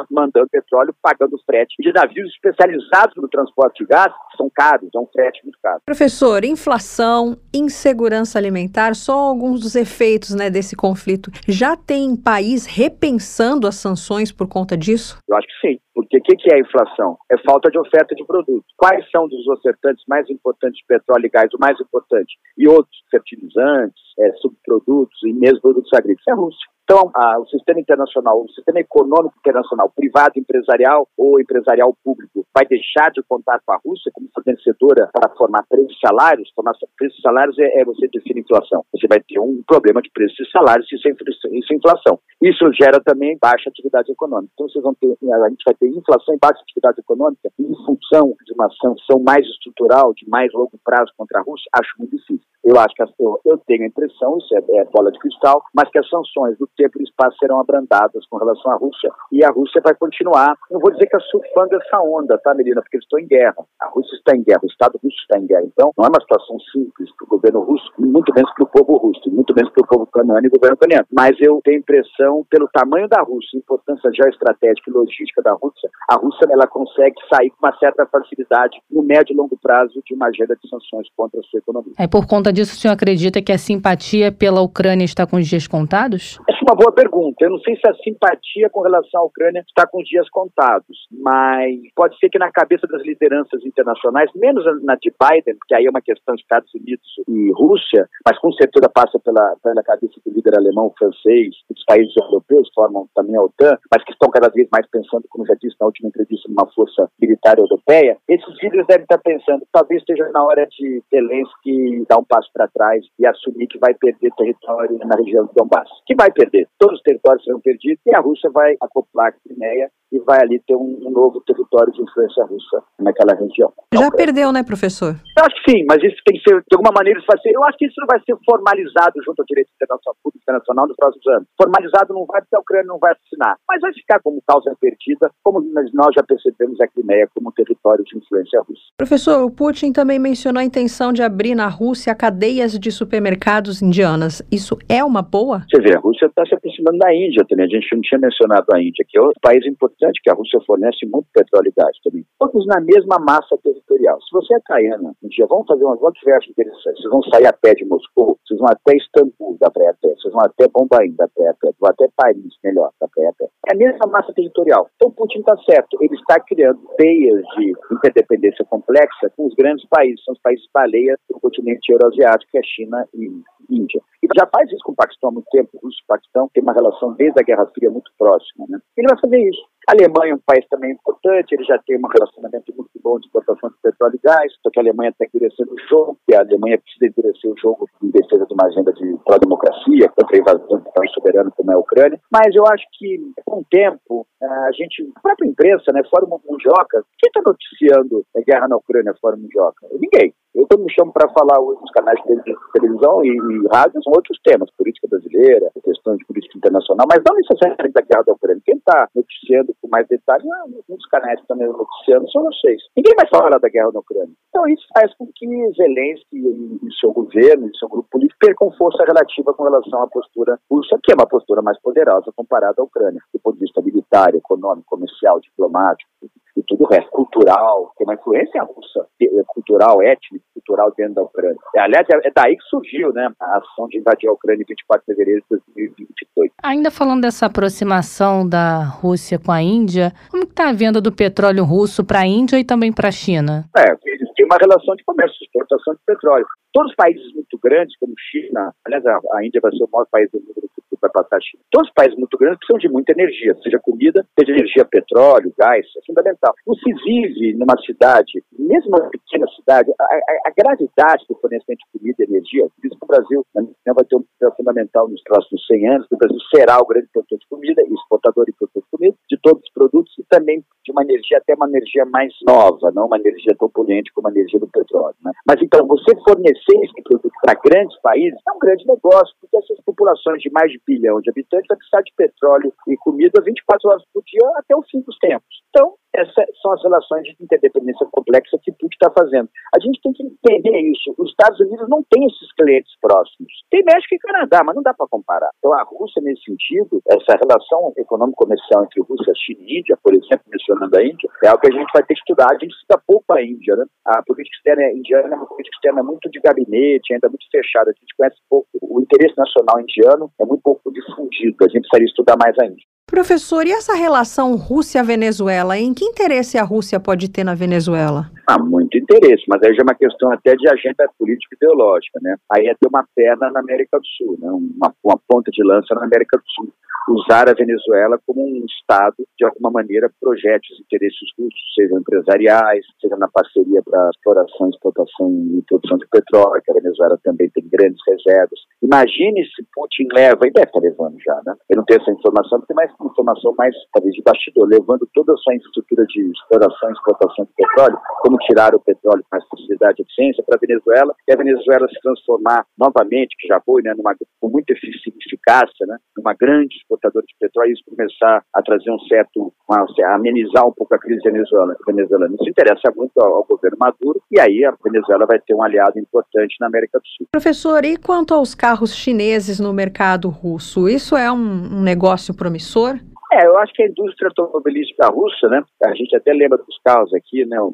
mandando petróleo pagando frete de navios especializados no transporte de gás, que são caros, é um frete muito caro. Professor, inflação, insegurança alimentar, só alguns dos efeitos né, desse conflito. Já tem país repensando as sanções por conta disso? Eu acho que sim. Porque o que, que, é inflação? É falta de oferta de produtos. Quais são dos ofertantes mais importantes petróleo e gás, o mais importante? E outros, fertilizantes, é, subprodutos e mesmo produtos agrícolas? É a Rússia. Então, a, o sistema internacional, o sistema econômico internacional, privado, empresarial ou empresarial público, vai deixar de contar com a Rússia como fornecedora para formar preços e salários? Formar preços e salários é, é, você definir inflação. Você vai ter um problema de preços e salários isso é, isso é inflação. Isso gera também baixa atividade econômica. Então, vocês vão ter, a gente vai ter inflação e baixa atividade econômica em função de uma sanção mais estrutural, de mais longo prazo contra a Rússia, acho muito difícil. Eu acho que eu, eu tenho a impressão, isso é, é, bola de cristal, mas que as sanções do tempo e espaço serão abrandadas com relação à Rússia e a Rússia vai continuar, não vou dizer que é surfando essa onda, tá, Melina, porque eles estão em guerra. A Rússia está em guerra, o Estado russo está em guerra. Então, não é uma situação simples para o governo russo, muito menos para o povo russo, muito menos para o povo ucraniano e o governo ucraniano. Mas eu tenho a impressão, pelo tamanho da Rússia, importância geoestratégica e logística da Rússia, a Rússia ela consegue sair com uma certa facilidade no médio e longo prazo de uma agenda de sanções contra a sua economia. É por conta disso, o senhor acredita que a simpatia pela Ucrânia está com os dias contados? Essa é uma boa pergunta. Eu não sei se a simpatia com relação à Ucrânia está com os dias contados, mas pode ser que na cabeça das lideranças internacionais, menos na de Biden, que aí é uma questão de Estados Unidos e Rússia, mas com certeza passa pela, pela cabeça do líder alemão, francês, dos países europeus, formam também a OTAN, mas que estão cada vez mais pensando, como já disse na última entrevista, numa força militar europeia. Esses líderes devem estar pensando, talvez esteja na hora de Zelensky dar um passo para trás e assumir que vai perder território na região do Donbass. Que vai perder. Todos os territórios serão perdidos e a Rússia vai acoplar a Crimeia e vai ali ter um, um, novo território de influência russa naquela região. Já perdeu, né, professor? Eu acho que sim, mas isso tem que ser, de alguma maneira, isso vai ser, eu acho que isso não vai ser formalizado junto ao direito internacional, público internacional nos próximos anos. Formalizado não vai, porque a Ucrânia não vai assinar, mas vai ficar como causa perdida, como nós já percebemos a Crimeia como território de influência russa. Professor, o Putin também mencionou a intenção de abrir na Rússia cadeias de supermercados indianas. Isso é uma boa? Você vê, a Rússia está se aproximando da Índia também. A gente não tinha mencionado a Índia, que é outro país importante que a Rússia fornece muito petróleo e gás também. Todos na mesma massa territorial. Se você é caiana, um dia vamos fazer umas viagens interessantes. Vocês vão sair a pé de Moscou, vocês vão até Istambul da praia a pé, vocês vão até Bombaim da praia a pé, vão até Paris, melhor, da praia a pé. É a mesma massa territorial. Então Putin está certo. Ele está criando teias de interdependência complexa com os grandes países, são os países baleia do continente euroasiático, que é China e Índia. E já faz isso com o Paquistão há muito tempo. O Rússia e o Paquistão têm uma relação desde a Guerra Fria muito próxima. Né? Ele vai fazer isso. A Alemanha é um país também importante, ele já tem um relacionamento muito bom de exportação de petróleo e gás, só que a Alemanha está endurecendo o jogo, e a Alemanha precisa endurecer o jogo em defesa de uma agenda de pró-democracia, contra a invasão de país soberano como é a Ucrânia. Mas eu acho que, com o tempo, a gente, a própria imprensa, né, Fórum Mundioca, quem está noticiando a guerra na Ucrânia, Fórum Mundioca? Ninguém. Eu, quando me chamo para falar hoje nos canais de televisão e, e, rádio, são outros temas, política brasileira, questão de política internacional, mas não necessariamente da guerra da Ucrânia. Quem está noticiando com mais detalhes, ah, muitos canais que também noticiando são vocês. Ninguém vai falar da guerra da Ucrânia. Então isso faz com que Zelensky e, e seu governo e seu grupo político percam força relativa com relação à postura russa, que é uma postura mais poderosa comparada à Ucrânia, do ponto de vista militar, econômico, comercial, diplomático. E tudo o resto. Cultural, tem uma influência russa, cultural, étnica, cultural dentro da Ucrânia. Aliás, é daí que surgiu né, a ação de invadir a Ucrânia em 24 de fevereiro de 2022. Ainda falando dessa aproximação da Rússia com a Índia, como está a venda do petróleo russo para a Índia e também para a China? É, têm uma relação de comércio, exportação de petróleo. Todos os países muito grandes, como China, aliás, a Índia vai ser o maior país do mundo vai passar a China. Todos os países muito grandes precisam de muita energia, seja comida, seja energia, petróleo, gás, é fundamental. Não se vive numa cidade, mesmo uma pequena cidade, a, a, a gravidade do fornecimento de comida e energia, por isso que o Brasil vai ter um papel fundamental nos próximos 100 anos, o Brasil será o grande produtor de comida, exportador e produtor de comida, de todos os produtos e também de uma energia, até uma energia mais nova, não uma energia tão poluente como a energia do petróleo. Né? Mas então, você fornecer esse produto para grandes países é um grande negócio, porque essas populações de mais de bilhão de habitantes vão precisar de petróleo e comida 24 horas por dia até o fim dos tempos. Então, essas são as relações de interdependência complexa que Putin está fazendo. A gente tem que entender isso. Os Estados Unidos não têm esses clientes próximos. Tem México e Canadá, mas não dá para comparar. Então, a Rússia, nesse sentido, essa relação econômico-comercial entre Rússia, China e Índia, por exemplo, mencionando a Índia, é algo que a gente vai ter que estudar. A gente estuda pouco a Índia, né? A política externa indiana é uma política externa muito de gabinete, ainda muito fechada. A gente conhece pouco. O interesse nacional indiano é muito pouco difundido. A gente precisaria estudar mais a Índia. Professor, e essa relação Rússia-Venezuela? Em que interesse a Rússia pode ter na Venezuela? Há muito interesse, mas aí já é uma questão até de agenda política ideológica, né? Aí é ter uma perna na América do Sul, né? uma, uma ponta de lança na América do Sul usar a Venezuela como um Estado, de alguma maneira, projete os interesses russos, sejam empresariais, seja na parceria para exploração, exportação e produção de petróleo, que a Venezuela também tem grandes reservas. Imagine se Putin leva, e deve estar levando já, né? Eu não tenho essa informação, tem mais informação mais, talvez, de bastidor, levando toda a sua infraestrutura de exploração exportação de petróleo, como tirar o petróleo com mais facilidade e eficiência para a Venezuela, e a Venezuela se transformar novamente, que já foi, né, numa, com muita eficácia, né, numa grande exportadora de petróleo, e isso começar a trazer um certo, uma, a amenizar um pouco a crise venezuelana. venezuelana. Isso interessa muito ao, ao governo Maduro, e aí a Venezuela vai ter um aliado importante na América do Sul. Professor, e quanto aos carros chineses no mercado russo? Isso é um, um negócio promissor? É, eu acho que a indústria automobilística russa, né? A gente até lembra dos carros aqui, né? O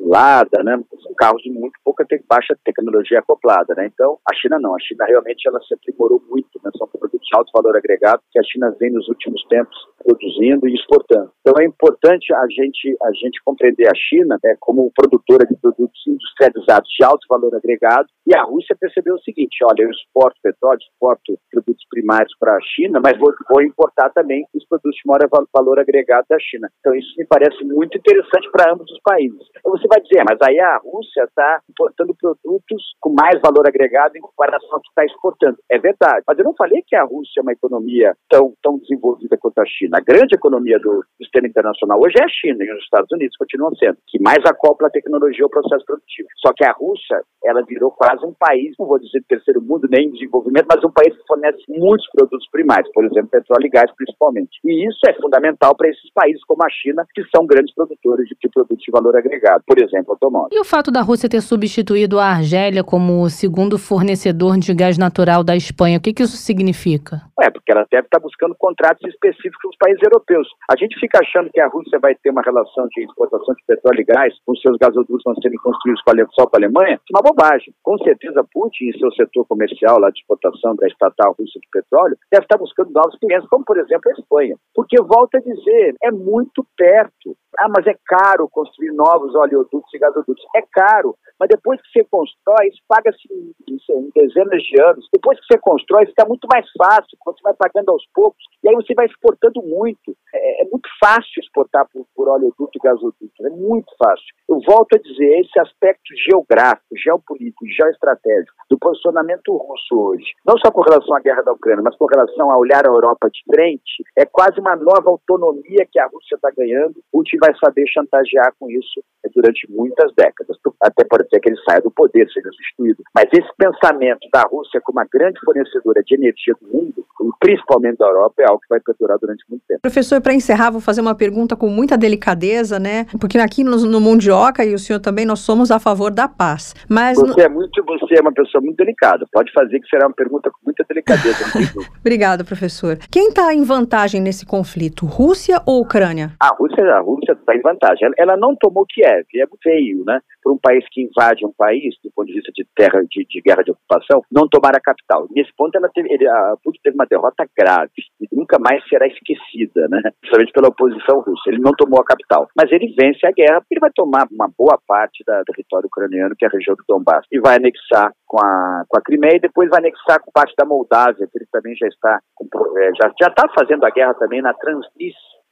Lada, né? Carros de muito pouca baixa tecnologia acoplada, né? Então, a China não. A China realmente ela se aprimorou muito, né? São produtos de alto valor agregado que a China vem nos últimos tempos produzindo e exportando. Então, é importante a gente a gente compreender a China né, como produtora de produtos industrializados de alto valor agregado e a Rússia percebeu o seguinte: olha, eu exporto petróleo, exporto produtos primários para a China, mas vou, vou importar também os produtos de maior valor agregado da China. Então, isso me parece muito interessante para ambos os países. Então, você vai dizer, mas aí a Rússia está importando produtos com mais valor agregado em comparação ao que está exportando. É verdade. Mas eu não falei que a Rússia é uma economia tão, tão desenvolvida quanto a China. A grande economia do, sistema internacional hoje é a China e os Estados Unidos continuam sendo, que mais acopla a tecnologia ao processo produtivo. Só que a Rússia, ela virou quase um país, não vou dizer terceiro mundo nem desenvolvimento, mas um país que fornece muitos produtos primários, por exemplo, petróleo e gás principalmente. E isso é fundamental para esses países como a China, que são grandes produtores de, produtos de valor agregado, por exemplo, automóvel. E o fato da Rússia ter substituído a Argélia como o segundo fornecedor de gás natural da Espanha, o que, que isso significa? É, porque ela deve estar buscando contratos específicos países europeus. A gente fica achando que a Rússia vai ter uma relação de exportação de petróleo e gás, com seus gasodutos vão serem construídos só para a Alemanha, é uma bobagem. Com certeza, Putin, em seu setor comercial lá de exportação da estatal russa de petróleo, deve estar buscando novos clientes, como por exemplo a Espanha. Porque, volta a dizer, é muito perto. Ah, mas é caro construir novos oleodutos e gasodutos. É caro, mas depois que você constrói, isso paga-se em, dezenas de anos. Depois que você constrói, fica muito mais fácil, você vai pagando aos poucos, e aí você vai exportando muito. É, é muito fácil exportar por, por oleoduto e gasoduto, é muito fácil. Eu volto a dizer, esse aspecto geográfico, geopolítico, geoestratégico do posicionamento russo hoje, não só com relação à guerra da Ucrânia, mas com relação a olhar a Europa de frente, é quase uma nova autonomia que a Rússia está ganhando. Putin vai saber chantagear com isso durante muitas décadas. Até pode ser que ele saia do poder, seja substituído. Mas esse pensamento da Rússia como uma grande fornecedora de energia do mundo, principalmente da Europa, é algo que vai perdurar durante muito tempo. Professor, para encerrar, vou fazer uma pergunta com muita delicadeza, né? Porque aqui no, no Mundioca e o senhor também, nós somos a favor da paz. Mas você no... é muito, você é uma pessoa muito delicada. Pode fazer que será uma pergunta com muita delicadeza. [LAUGHS] Obrigada, professor. Quem está em vantagem nesse conflito, Rússia ou Ucrânia? A Rússia, a Rússia está em vantagem. Ela, não tomou Kiev, é feio, né? Para um país que invade um país, do ponto de vista de terra de, de guerra de ocupação, não tomar a capital. Nesse ponto, ela teve, ele, a Putin teve uma derrota grave e nunca mais será esquecida, né? Principalmente pela oposição russa. Ele não tomou a capital, mas ele vence a guerra porque ele vai tomar uma boa parte do território ucraniano, que é a região do Donbass, e vai anexar com a, com a Crimeia e depois vai anexar com parte da Moldávia, que ele também já está com, é, já já está fazendo a guerra também na Transnistria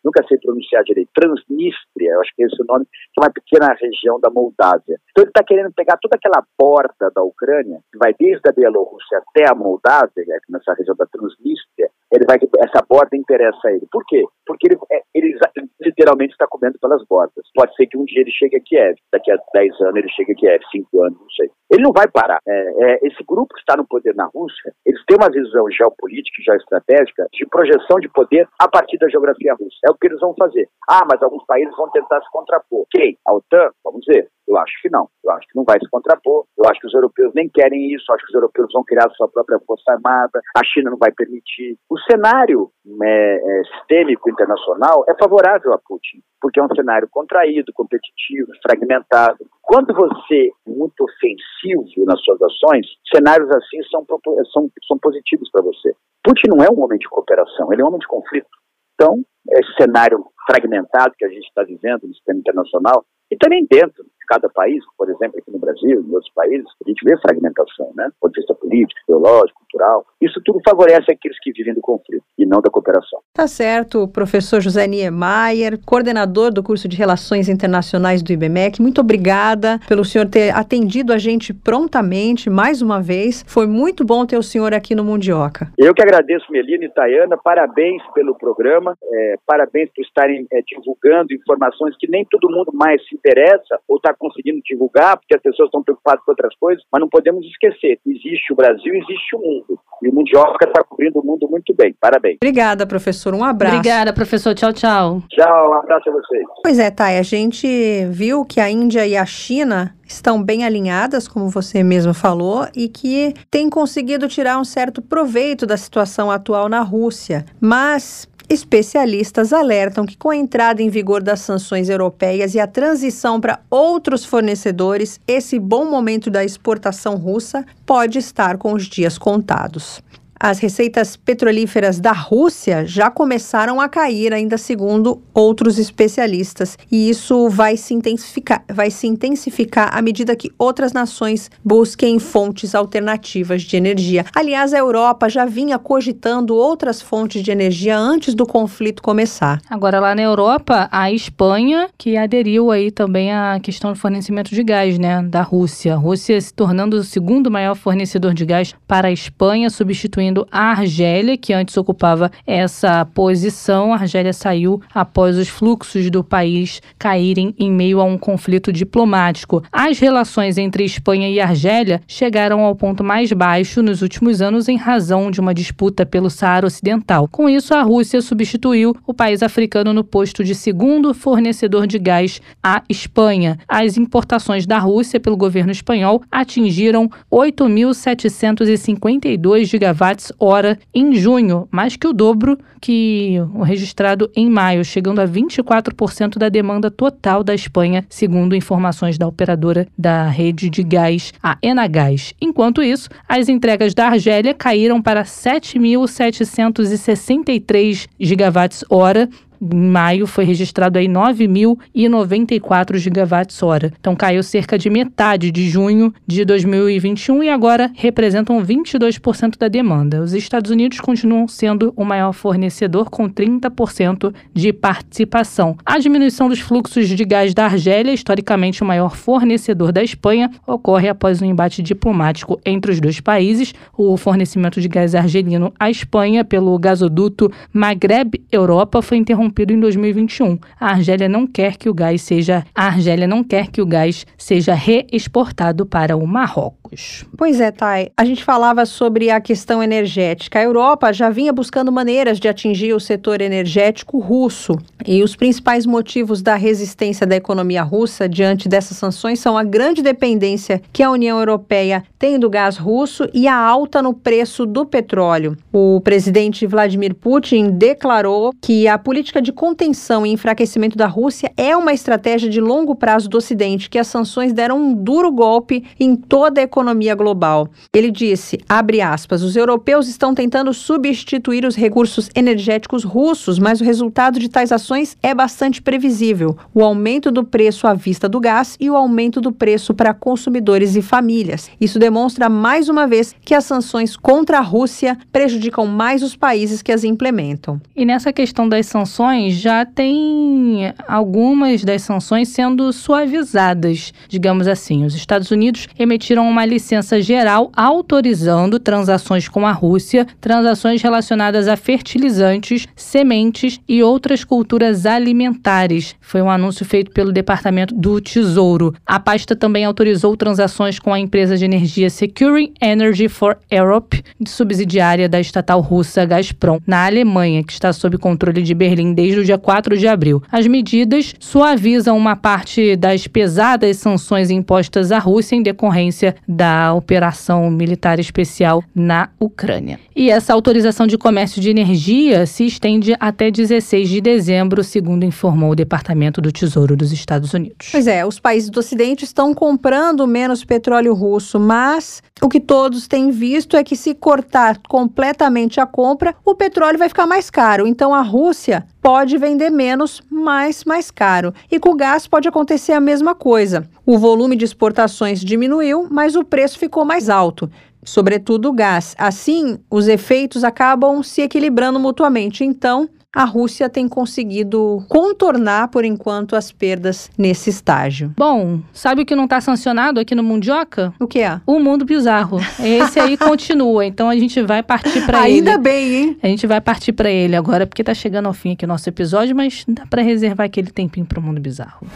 nunca sei pronunciar direito, Transnistria, eu acho que é esse o nome, que é uma pequena região da Moldávia. Então ele está querendo pegar toda aquela borda da Ucrânia, que vai desde a Bielorrússia até a Moldávia, é nessa região da Transnistria, ele vai, essa borda interessa a ele. Por quê? Porque ele, é, ele literalmente está comendo pelas bordas. Pode ser que um dia ele chegue a Kiev, daqui a 10 anos ele chegue a Kiev, 5 anos, não sei. Ele não vai parar. É, é, esse grupo que está no poder na Rússia, eles têm uma visão geopolítica e geoestratégica de projeção de poder a partir da geografia russa. É o que eles vão fazer. Ah, mas alguns países vão tentar se contrapor. Quem? A OTAN? Vamos ver. Eu acho que não. Eu acho que não vai se contrapor. Eu acho que os europeus nem querem isso. Eu acho que os europeus vão criar sua própria força armada. A China não vai permitir. O cenário é, é, sistêmico internacional é favorável a Putin, porque é um cenário contraído, competitivo, fragmentado. Quando você é muito ofensivo nas suas ações, cenários assim são, são, são positivos para você. Putin não é um homem de cooperação, ele é um homem de conflito. Então, esse cenário fragmentado que a gente está vivendo no sistema internacional, e também dentro de cada país, por exemplo, aqui no Brasil, em outros países, a gente vê fragmentação, né? Do ponto de vista político, ideológico, cultural. Isso tudo favorece aqueles que vivem do conflito e não da cooperação. Tá certo, professor José Niemeyer, coordenador do curso de Relações Internacionais do IBMEC. Muito obrigada pelo senhor ter atendido a gente prontamente, mais uma vez. Foi muito bom ter o senhor aqui no Mundioca. Eu que agradeço, Melina e Tayana. Parabéns pelo programa, é, parabéns por estarem é, divulgando informações que nem todo mundo mais se interessa ou está conseguindo divulgar, porque as pessoas estão preocupadas com outras coisas, mas não podemos esquecer: existe o Brasil, existe o mundo. E o Mundioca está cobrindo o mundo muito bem. Parabéns. Obrigada, professor. Um abraço. Obrigada, professor. Tchau, tchau. Tchau, um abraço a vocês. Pois é, Thay, a gente viu que a Índia e a China estão bem alinhadas, como você mesmo falou, e que têm conseguido tirar um certo proveito da situação atual na Rússia. Mas Especialistas alertam que, com a entrada em vigor das sanções europeias e a transição para outros fornecedores, esse bom momento da exportação russa pode estar com os dias contados. As receitas petrolíferas da Rússia já começaram a cair, ainda segundo outros especialistas, e isso vai se intensificar, vai se intensificar à medida que outras nações busquem fontes alternativas de energia. Aliás, a Europa já vinha cogitando outras fontes de energia antes do conflito começar. Agora lá na Europa, a Espanha que aderiu aí também à questão do fornecimento de gás, né, da Rússia. A Rússia se tornando o segundo maior fornecedor de gás para a Espanha, substituindo a Argélia, que antes ocupava essa posição. A Argélia saiu após os fluxos do país caírem em meio a um conflito diplomático. As relações entre Espanha e Argélia chegaram ao ponto mais baixo nos últimos anos em razão de uma disputa pelo Saara Ocidental. Com isso, a Rússia substituiu o país africano no posto de segundo fornecedor de gás à Espanha. As importações da Rússia pelo governo espanhol atingiram 8.752 gigawatts hora em junho, mais que o dobro que o registrado em maio, chegando a 24% da demanda total da Espanha, segundo informações da operadora da rede de gás, a Enagás. Enquanto isso, as entregas da Argélia caíram para 7.763 gigawatts hora em maio foi registrado aí 9.094 gigawatts-hora. Então caiu cerca de metade de junho de 2021 e agora representam 22% da demanda. Os Estados Unidos continuam sendo o maior fornecedor com 30% de participação. A diminuição dos fluxos de gás da Argélia, historicamente o maior fornecedor da Espanha, ocorre após um embate diplomático entre os dois países. O fornecimento de gás argelino à Espanha pelo gasoduto Maghreb Europa foi interrompido interrompido em 2021. A Argélia não quer que o gás seja a Argélia não quer que o gás seja reexportado para o Marrocos. Pois é, Thay. A gente falava sobre a questão energética. A Europa já vinha buscando maneiras de atingir o setor energético russo. E os principais motivos da resistência da economia russa diante dessas sanções são a grande dependência que a União Europeia tem do gás russo e a alta no preço do petróleo. O presidente Vladimir Putin declarou que a política de contenção e enfraquecimento da Rússia é uma estratégia de longo prazo do Ocidente, que as sanções deram um duro golpe em toda a economia global. Ele disse, abre aspas, os europeus estão tentando substituir os recursos energéticos russos, mas o resultado de tais ações é bastante previsível. O aumento do preço à vista do gás e o aumento do preço para consumidores e famílias. Isso demonstra mais uma vez que as sanções contra a Rússia prejudicam mais os países que as implementam. E nessa questão das sanções, já tem algumas das sanções sendo suavizadas, digamos assim. Os Estados Unidos emitiram uma licença geral autorizando transações com a Rússia, transações relacionadas a fertilizantes, sementes e outras culturas alimentares. Foi um anúncio feito pelo Departamento do Tesouro. A pasta também autorizou transações com a empresa de energia Securing Energy for Europe, subsidiária da estatal russa Gazprom, na Alemanha, que está sob controle de Berlim desde o dia 4 de abril. As medidas suavizam uma parte das pesadas sanções impostas à Rússia em decorrência da operação militar especial na Ucrânia. E essa autorização de comércio de energia se estende até 16 de dezembro, segundo informou o Departamento do Tesouro dos Estados Unidos. Pois é, os países do Ocidente estão comprando menos petróleo russo, mas o que todos têm visto é que se cortar completamente a compra, o petróleo vai ficar mais caro. Então a Rússia pode vender menos, mas mais caro. E com o gás pode acontecer a mesma coisa. O volume de exportações diminuiu, mas o preço ficou mais alto. Sobretudo o gás. Assim, os efeitos acabam se equilibrando mutuamente. Então, a Rússia tem conseguido contornar, por enquanto, as perdas nesse estágio. Bom, sabe o que não está sancionado aqui no Mundioca? O que é? O Mundo Bizarro. Esse aí [LAUGHS] continua, então a gente vai partir para ele. Ainda bem, hein? A gente vai partir para ele agora, porque tá chegando ao fim aqui o nosso episódio, mas dá para reservar aquele tempinho para o Mundo Bizarro.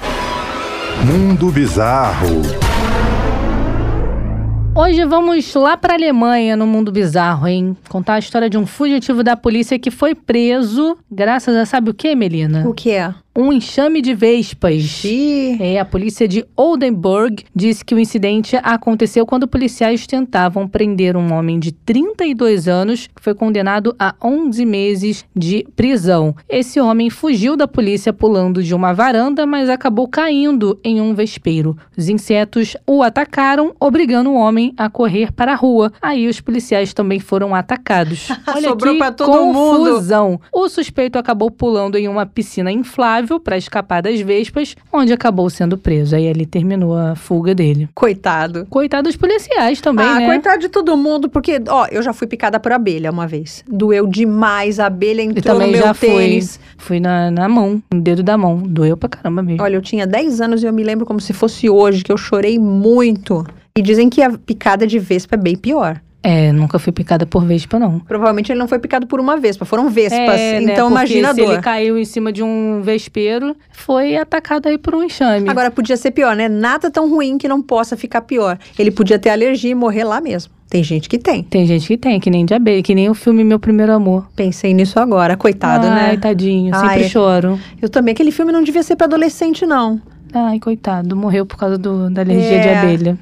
Mundo Bizarro. Hoje vamos lá para a Alemanha, no mundo bizarro, hein? Contar a história de um fugitivo da polícia que foi preso graças a sabe o que, Melina? O que é? Um enxame de vespas. Xiii. É, a polícia de Oldenburg disse que o incidente aconteceu quando policiais tentavam prender um homem de 32 anos que foi condenado a 11 meses de prisão. Esse homem fugiu da polícia pulando de uma varanda, mas acabou caindo em um vespeiro. Os insetos o atacaram, obrigando o homem a correr para a rua. Aí os policiais também foram atacados. [LAUGHS] Olha Sobrou que pra todo mundo. confusão. O suspeito acabou pulando em uma piscina inflável para escapar das vespas, onde acabou sendo preso. Aí ele terminou a fuga dele. Coitado. Coitado dos policiais também, ah, né? coitado de todo mundo, porque, ó, eu já fui picada por abelha uma vez. Doeu demais, a abelha Eu entrou no também meu já fui. tênis. Fui na, na mão, no dedo da mão. Doeu pra caramba mesmo. Olha, eu tinha 10 anos e eu me lembro como se fosse hoje, que eu chorei muito. E dizem que a picada de vespa é bem pior. É, nunca fui picada por vespa, não. Provavelmente ele não foi picado por uma vespa, foram vespas. É, né, então porque imagina a se dor. ele caiu em cima de um vespeiro, foi atacado aí por um enxame. Agora podia ser pior, né? Nada tão ruim que não possa ficar pior. Ele podia ter alergia e morrer lá mesmo. Tem gente que tem. Tem gente que tem, que nem de abelha, que nem o filme Meu Primeiro Amor. Pensei nisso agora, coitado, Ai, né? tadinho, Ai. sempre choro. Eu também, aquele filme não devia ser pra adolescente, não. Ai, coitado, morreu por causa do, da alergia É. de abelha.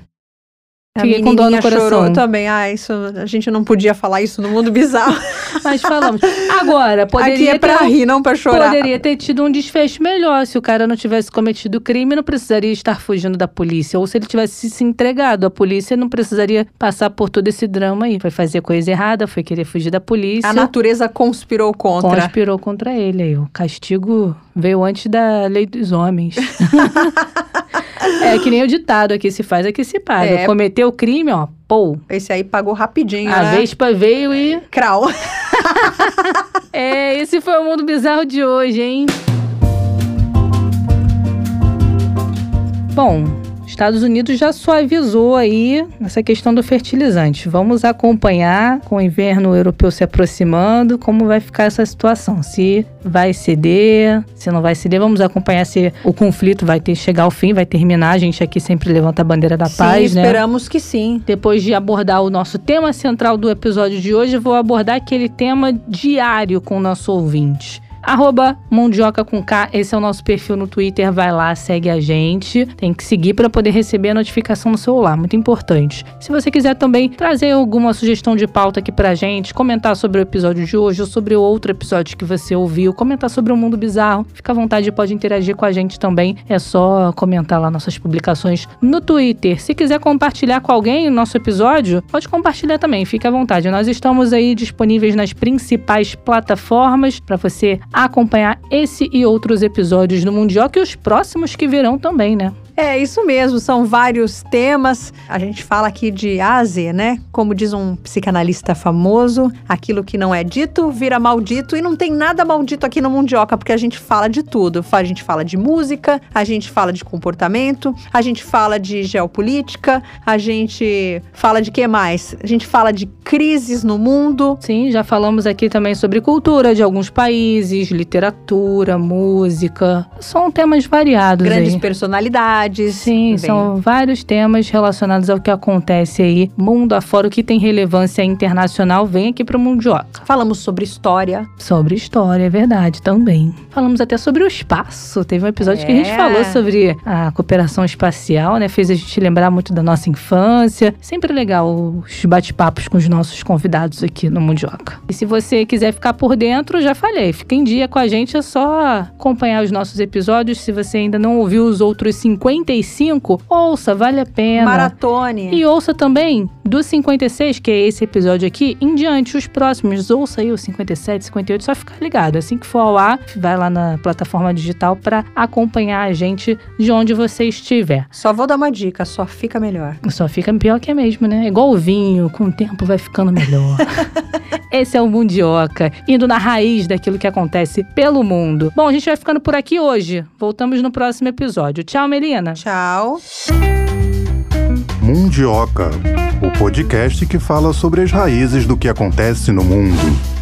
A Fiquei com dó no coração. chorou também. Ah, isso, a gente não podia falar isso no mundo bizarro. [LAUGHS] Mas falamos. Agora, poderia Aqui é pra ter, rir, não pra chorar. Poderia ter tido um desfecho melhor. Se o cara não tivesse cometido o crime, não precisaria estar fugindo da polícia. Ou se ele tivesse se entregado à polícia, não precisaria passar por todo esse drama aí. Foi fazer coisa errada, foi querer fugir da polícia. A natureza conspirou contra. Conspirou contra ele aí. O castigo veio antes da lei dos homens. [LAUGHS] é que nem o ditado aqui se faz, aqui se paga. É. Cometeu o crime, ó, pô. Esse aí pagou rapidinho, A né? Vespa veio e. Crau. [LAUGHS] É, esse foi o mundo bizarro de hoje, hein? Bom, Estados Unidos já suavizou aí essa questão do fertilizante. Vamos acompanhar com o inverno europeu se aproximando, como vai ficar essa situação. Se vai ceder, se não vai ceder, vamos acompanhar se o conflito vai ter chegar ao fim, vai terminar. A gente aqui sempre levanta a bandeira da sim, paz, né? esperamos que sim. Depois de abordar o nosso tema central do episódio de hoje, vou abordar aquele tema diário com o nosso ouvinte. Arroba Mundioca com K, esse é o nosso perfil no Twitter, vai lá, segue a gente. Tem que seguir para poder receber a notificação no celular, muito importante. Se você quiser também trazer alguma sugestão de pauta aqui pra gente, comentar sobre o episódio de hoje ou sobre outro episódio que você ouviu, comentar sobre o mundo bizarro, fica à vontade, pode interagir com a gente também. É só comentar lá nossas publicações no Twitter. Se quiser compartilhar com alguém o nosso episódio, pode compartilhar também, fique à vontade. Nós estamos aí disponíveis nas principais plataformas para você acompanhar esse e outros episódios do Mundioca e os próximos que virão também, né? É isso mesmo, são vários temas. A gente fala aqui de A a Z, né? Como diz um psicanalista famoso, aquilo que não é dito vira maldito e não tem nada maldito aqui no Mundioca, porque a gente fala de tudo. A gente fala de música, a gente fala de comportamento, a gente fala de geopolítica, a gente fala de que mais? A gente fala de crises no mundo. Sim, já falamos aqui também sobre cultura de alguns países, literatura, música. São temas variados. Grandes aí. personalidades. Sim, Bem, são vários temas relacionados ao que acontece aí, mundo afora, o que tem relevância internacional, vem aqui pro Mundioca. Falamos sobre história. Sobre história, é verdade, também. Falamos até sobre o espaço. Teve um episódio que a gente É. falou sobre a cooperação espacial, né? Fez a gente lembrar muito da nossa infância. Sempre legal os bate-papos com os nossos convidados aqui no Mundioca. E se você quiser ficar por dentro, já falei, fica em dia com a gente, é só acompanhar os nossos episódios. Se você ainda não ouviu os outros 55, ouça, vale a pena. Maratone. E ouça também do 56, que é esse episódio aqui, em diante, os próximos. Ouça aí o 57, 58, só ficar ligado. Assim que for ao ar, vai lá na plataforma digital para acompanhar a gente de onde você estiver. Só vou dar uma dica, só fica melhor. Só fica pior que é mesmo, né? Igual o vinho, com o tempo vai ficando melhor. [LAUGHS] Esse é o Mundioca, indo na raiz daquilo que acontece pelo mundo. Bom, a gente vai ficando por aqui hoje. Voltamos no próximo episódio. Tchau, Melina. Tchau. Mundioca, o podcast que fala sobre as raízes do que acontece no mundo.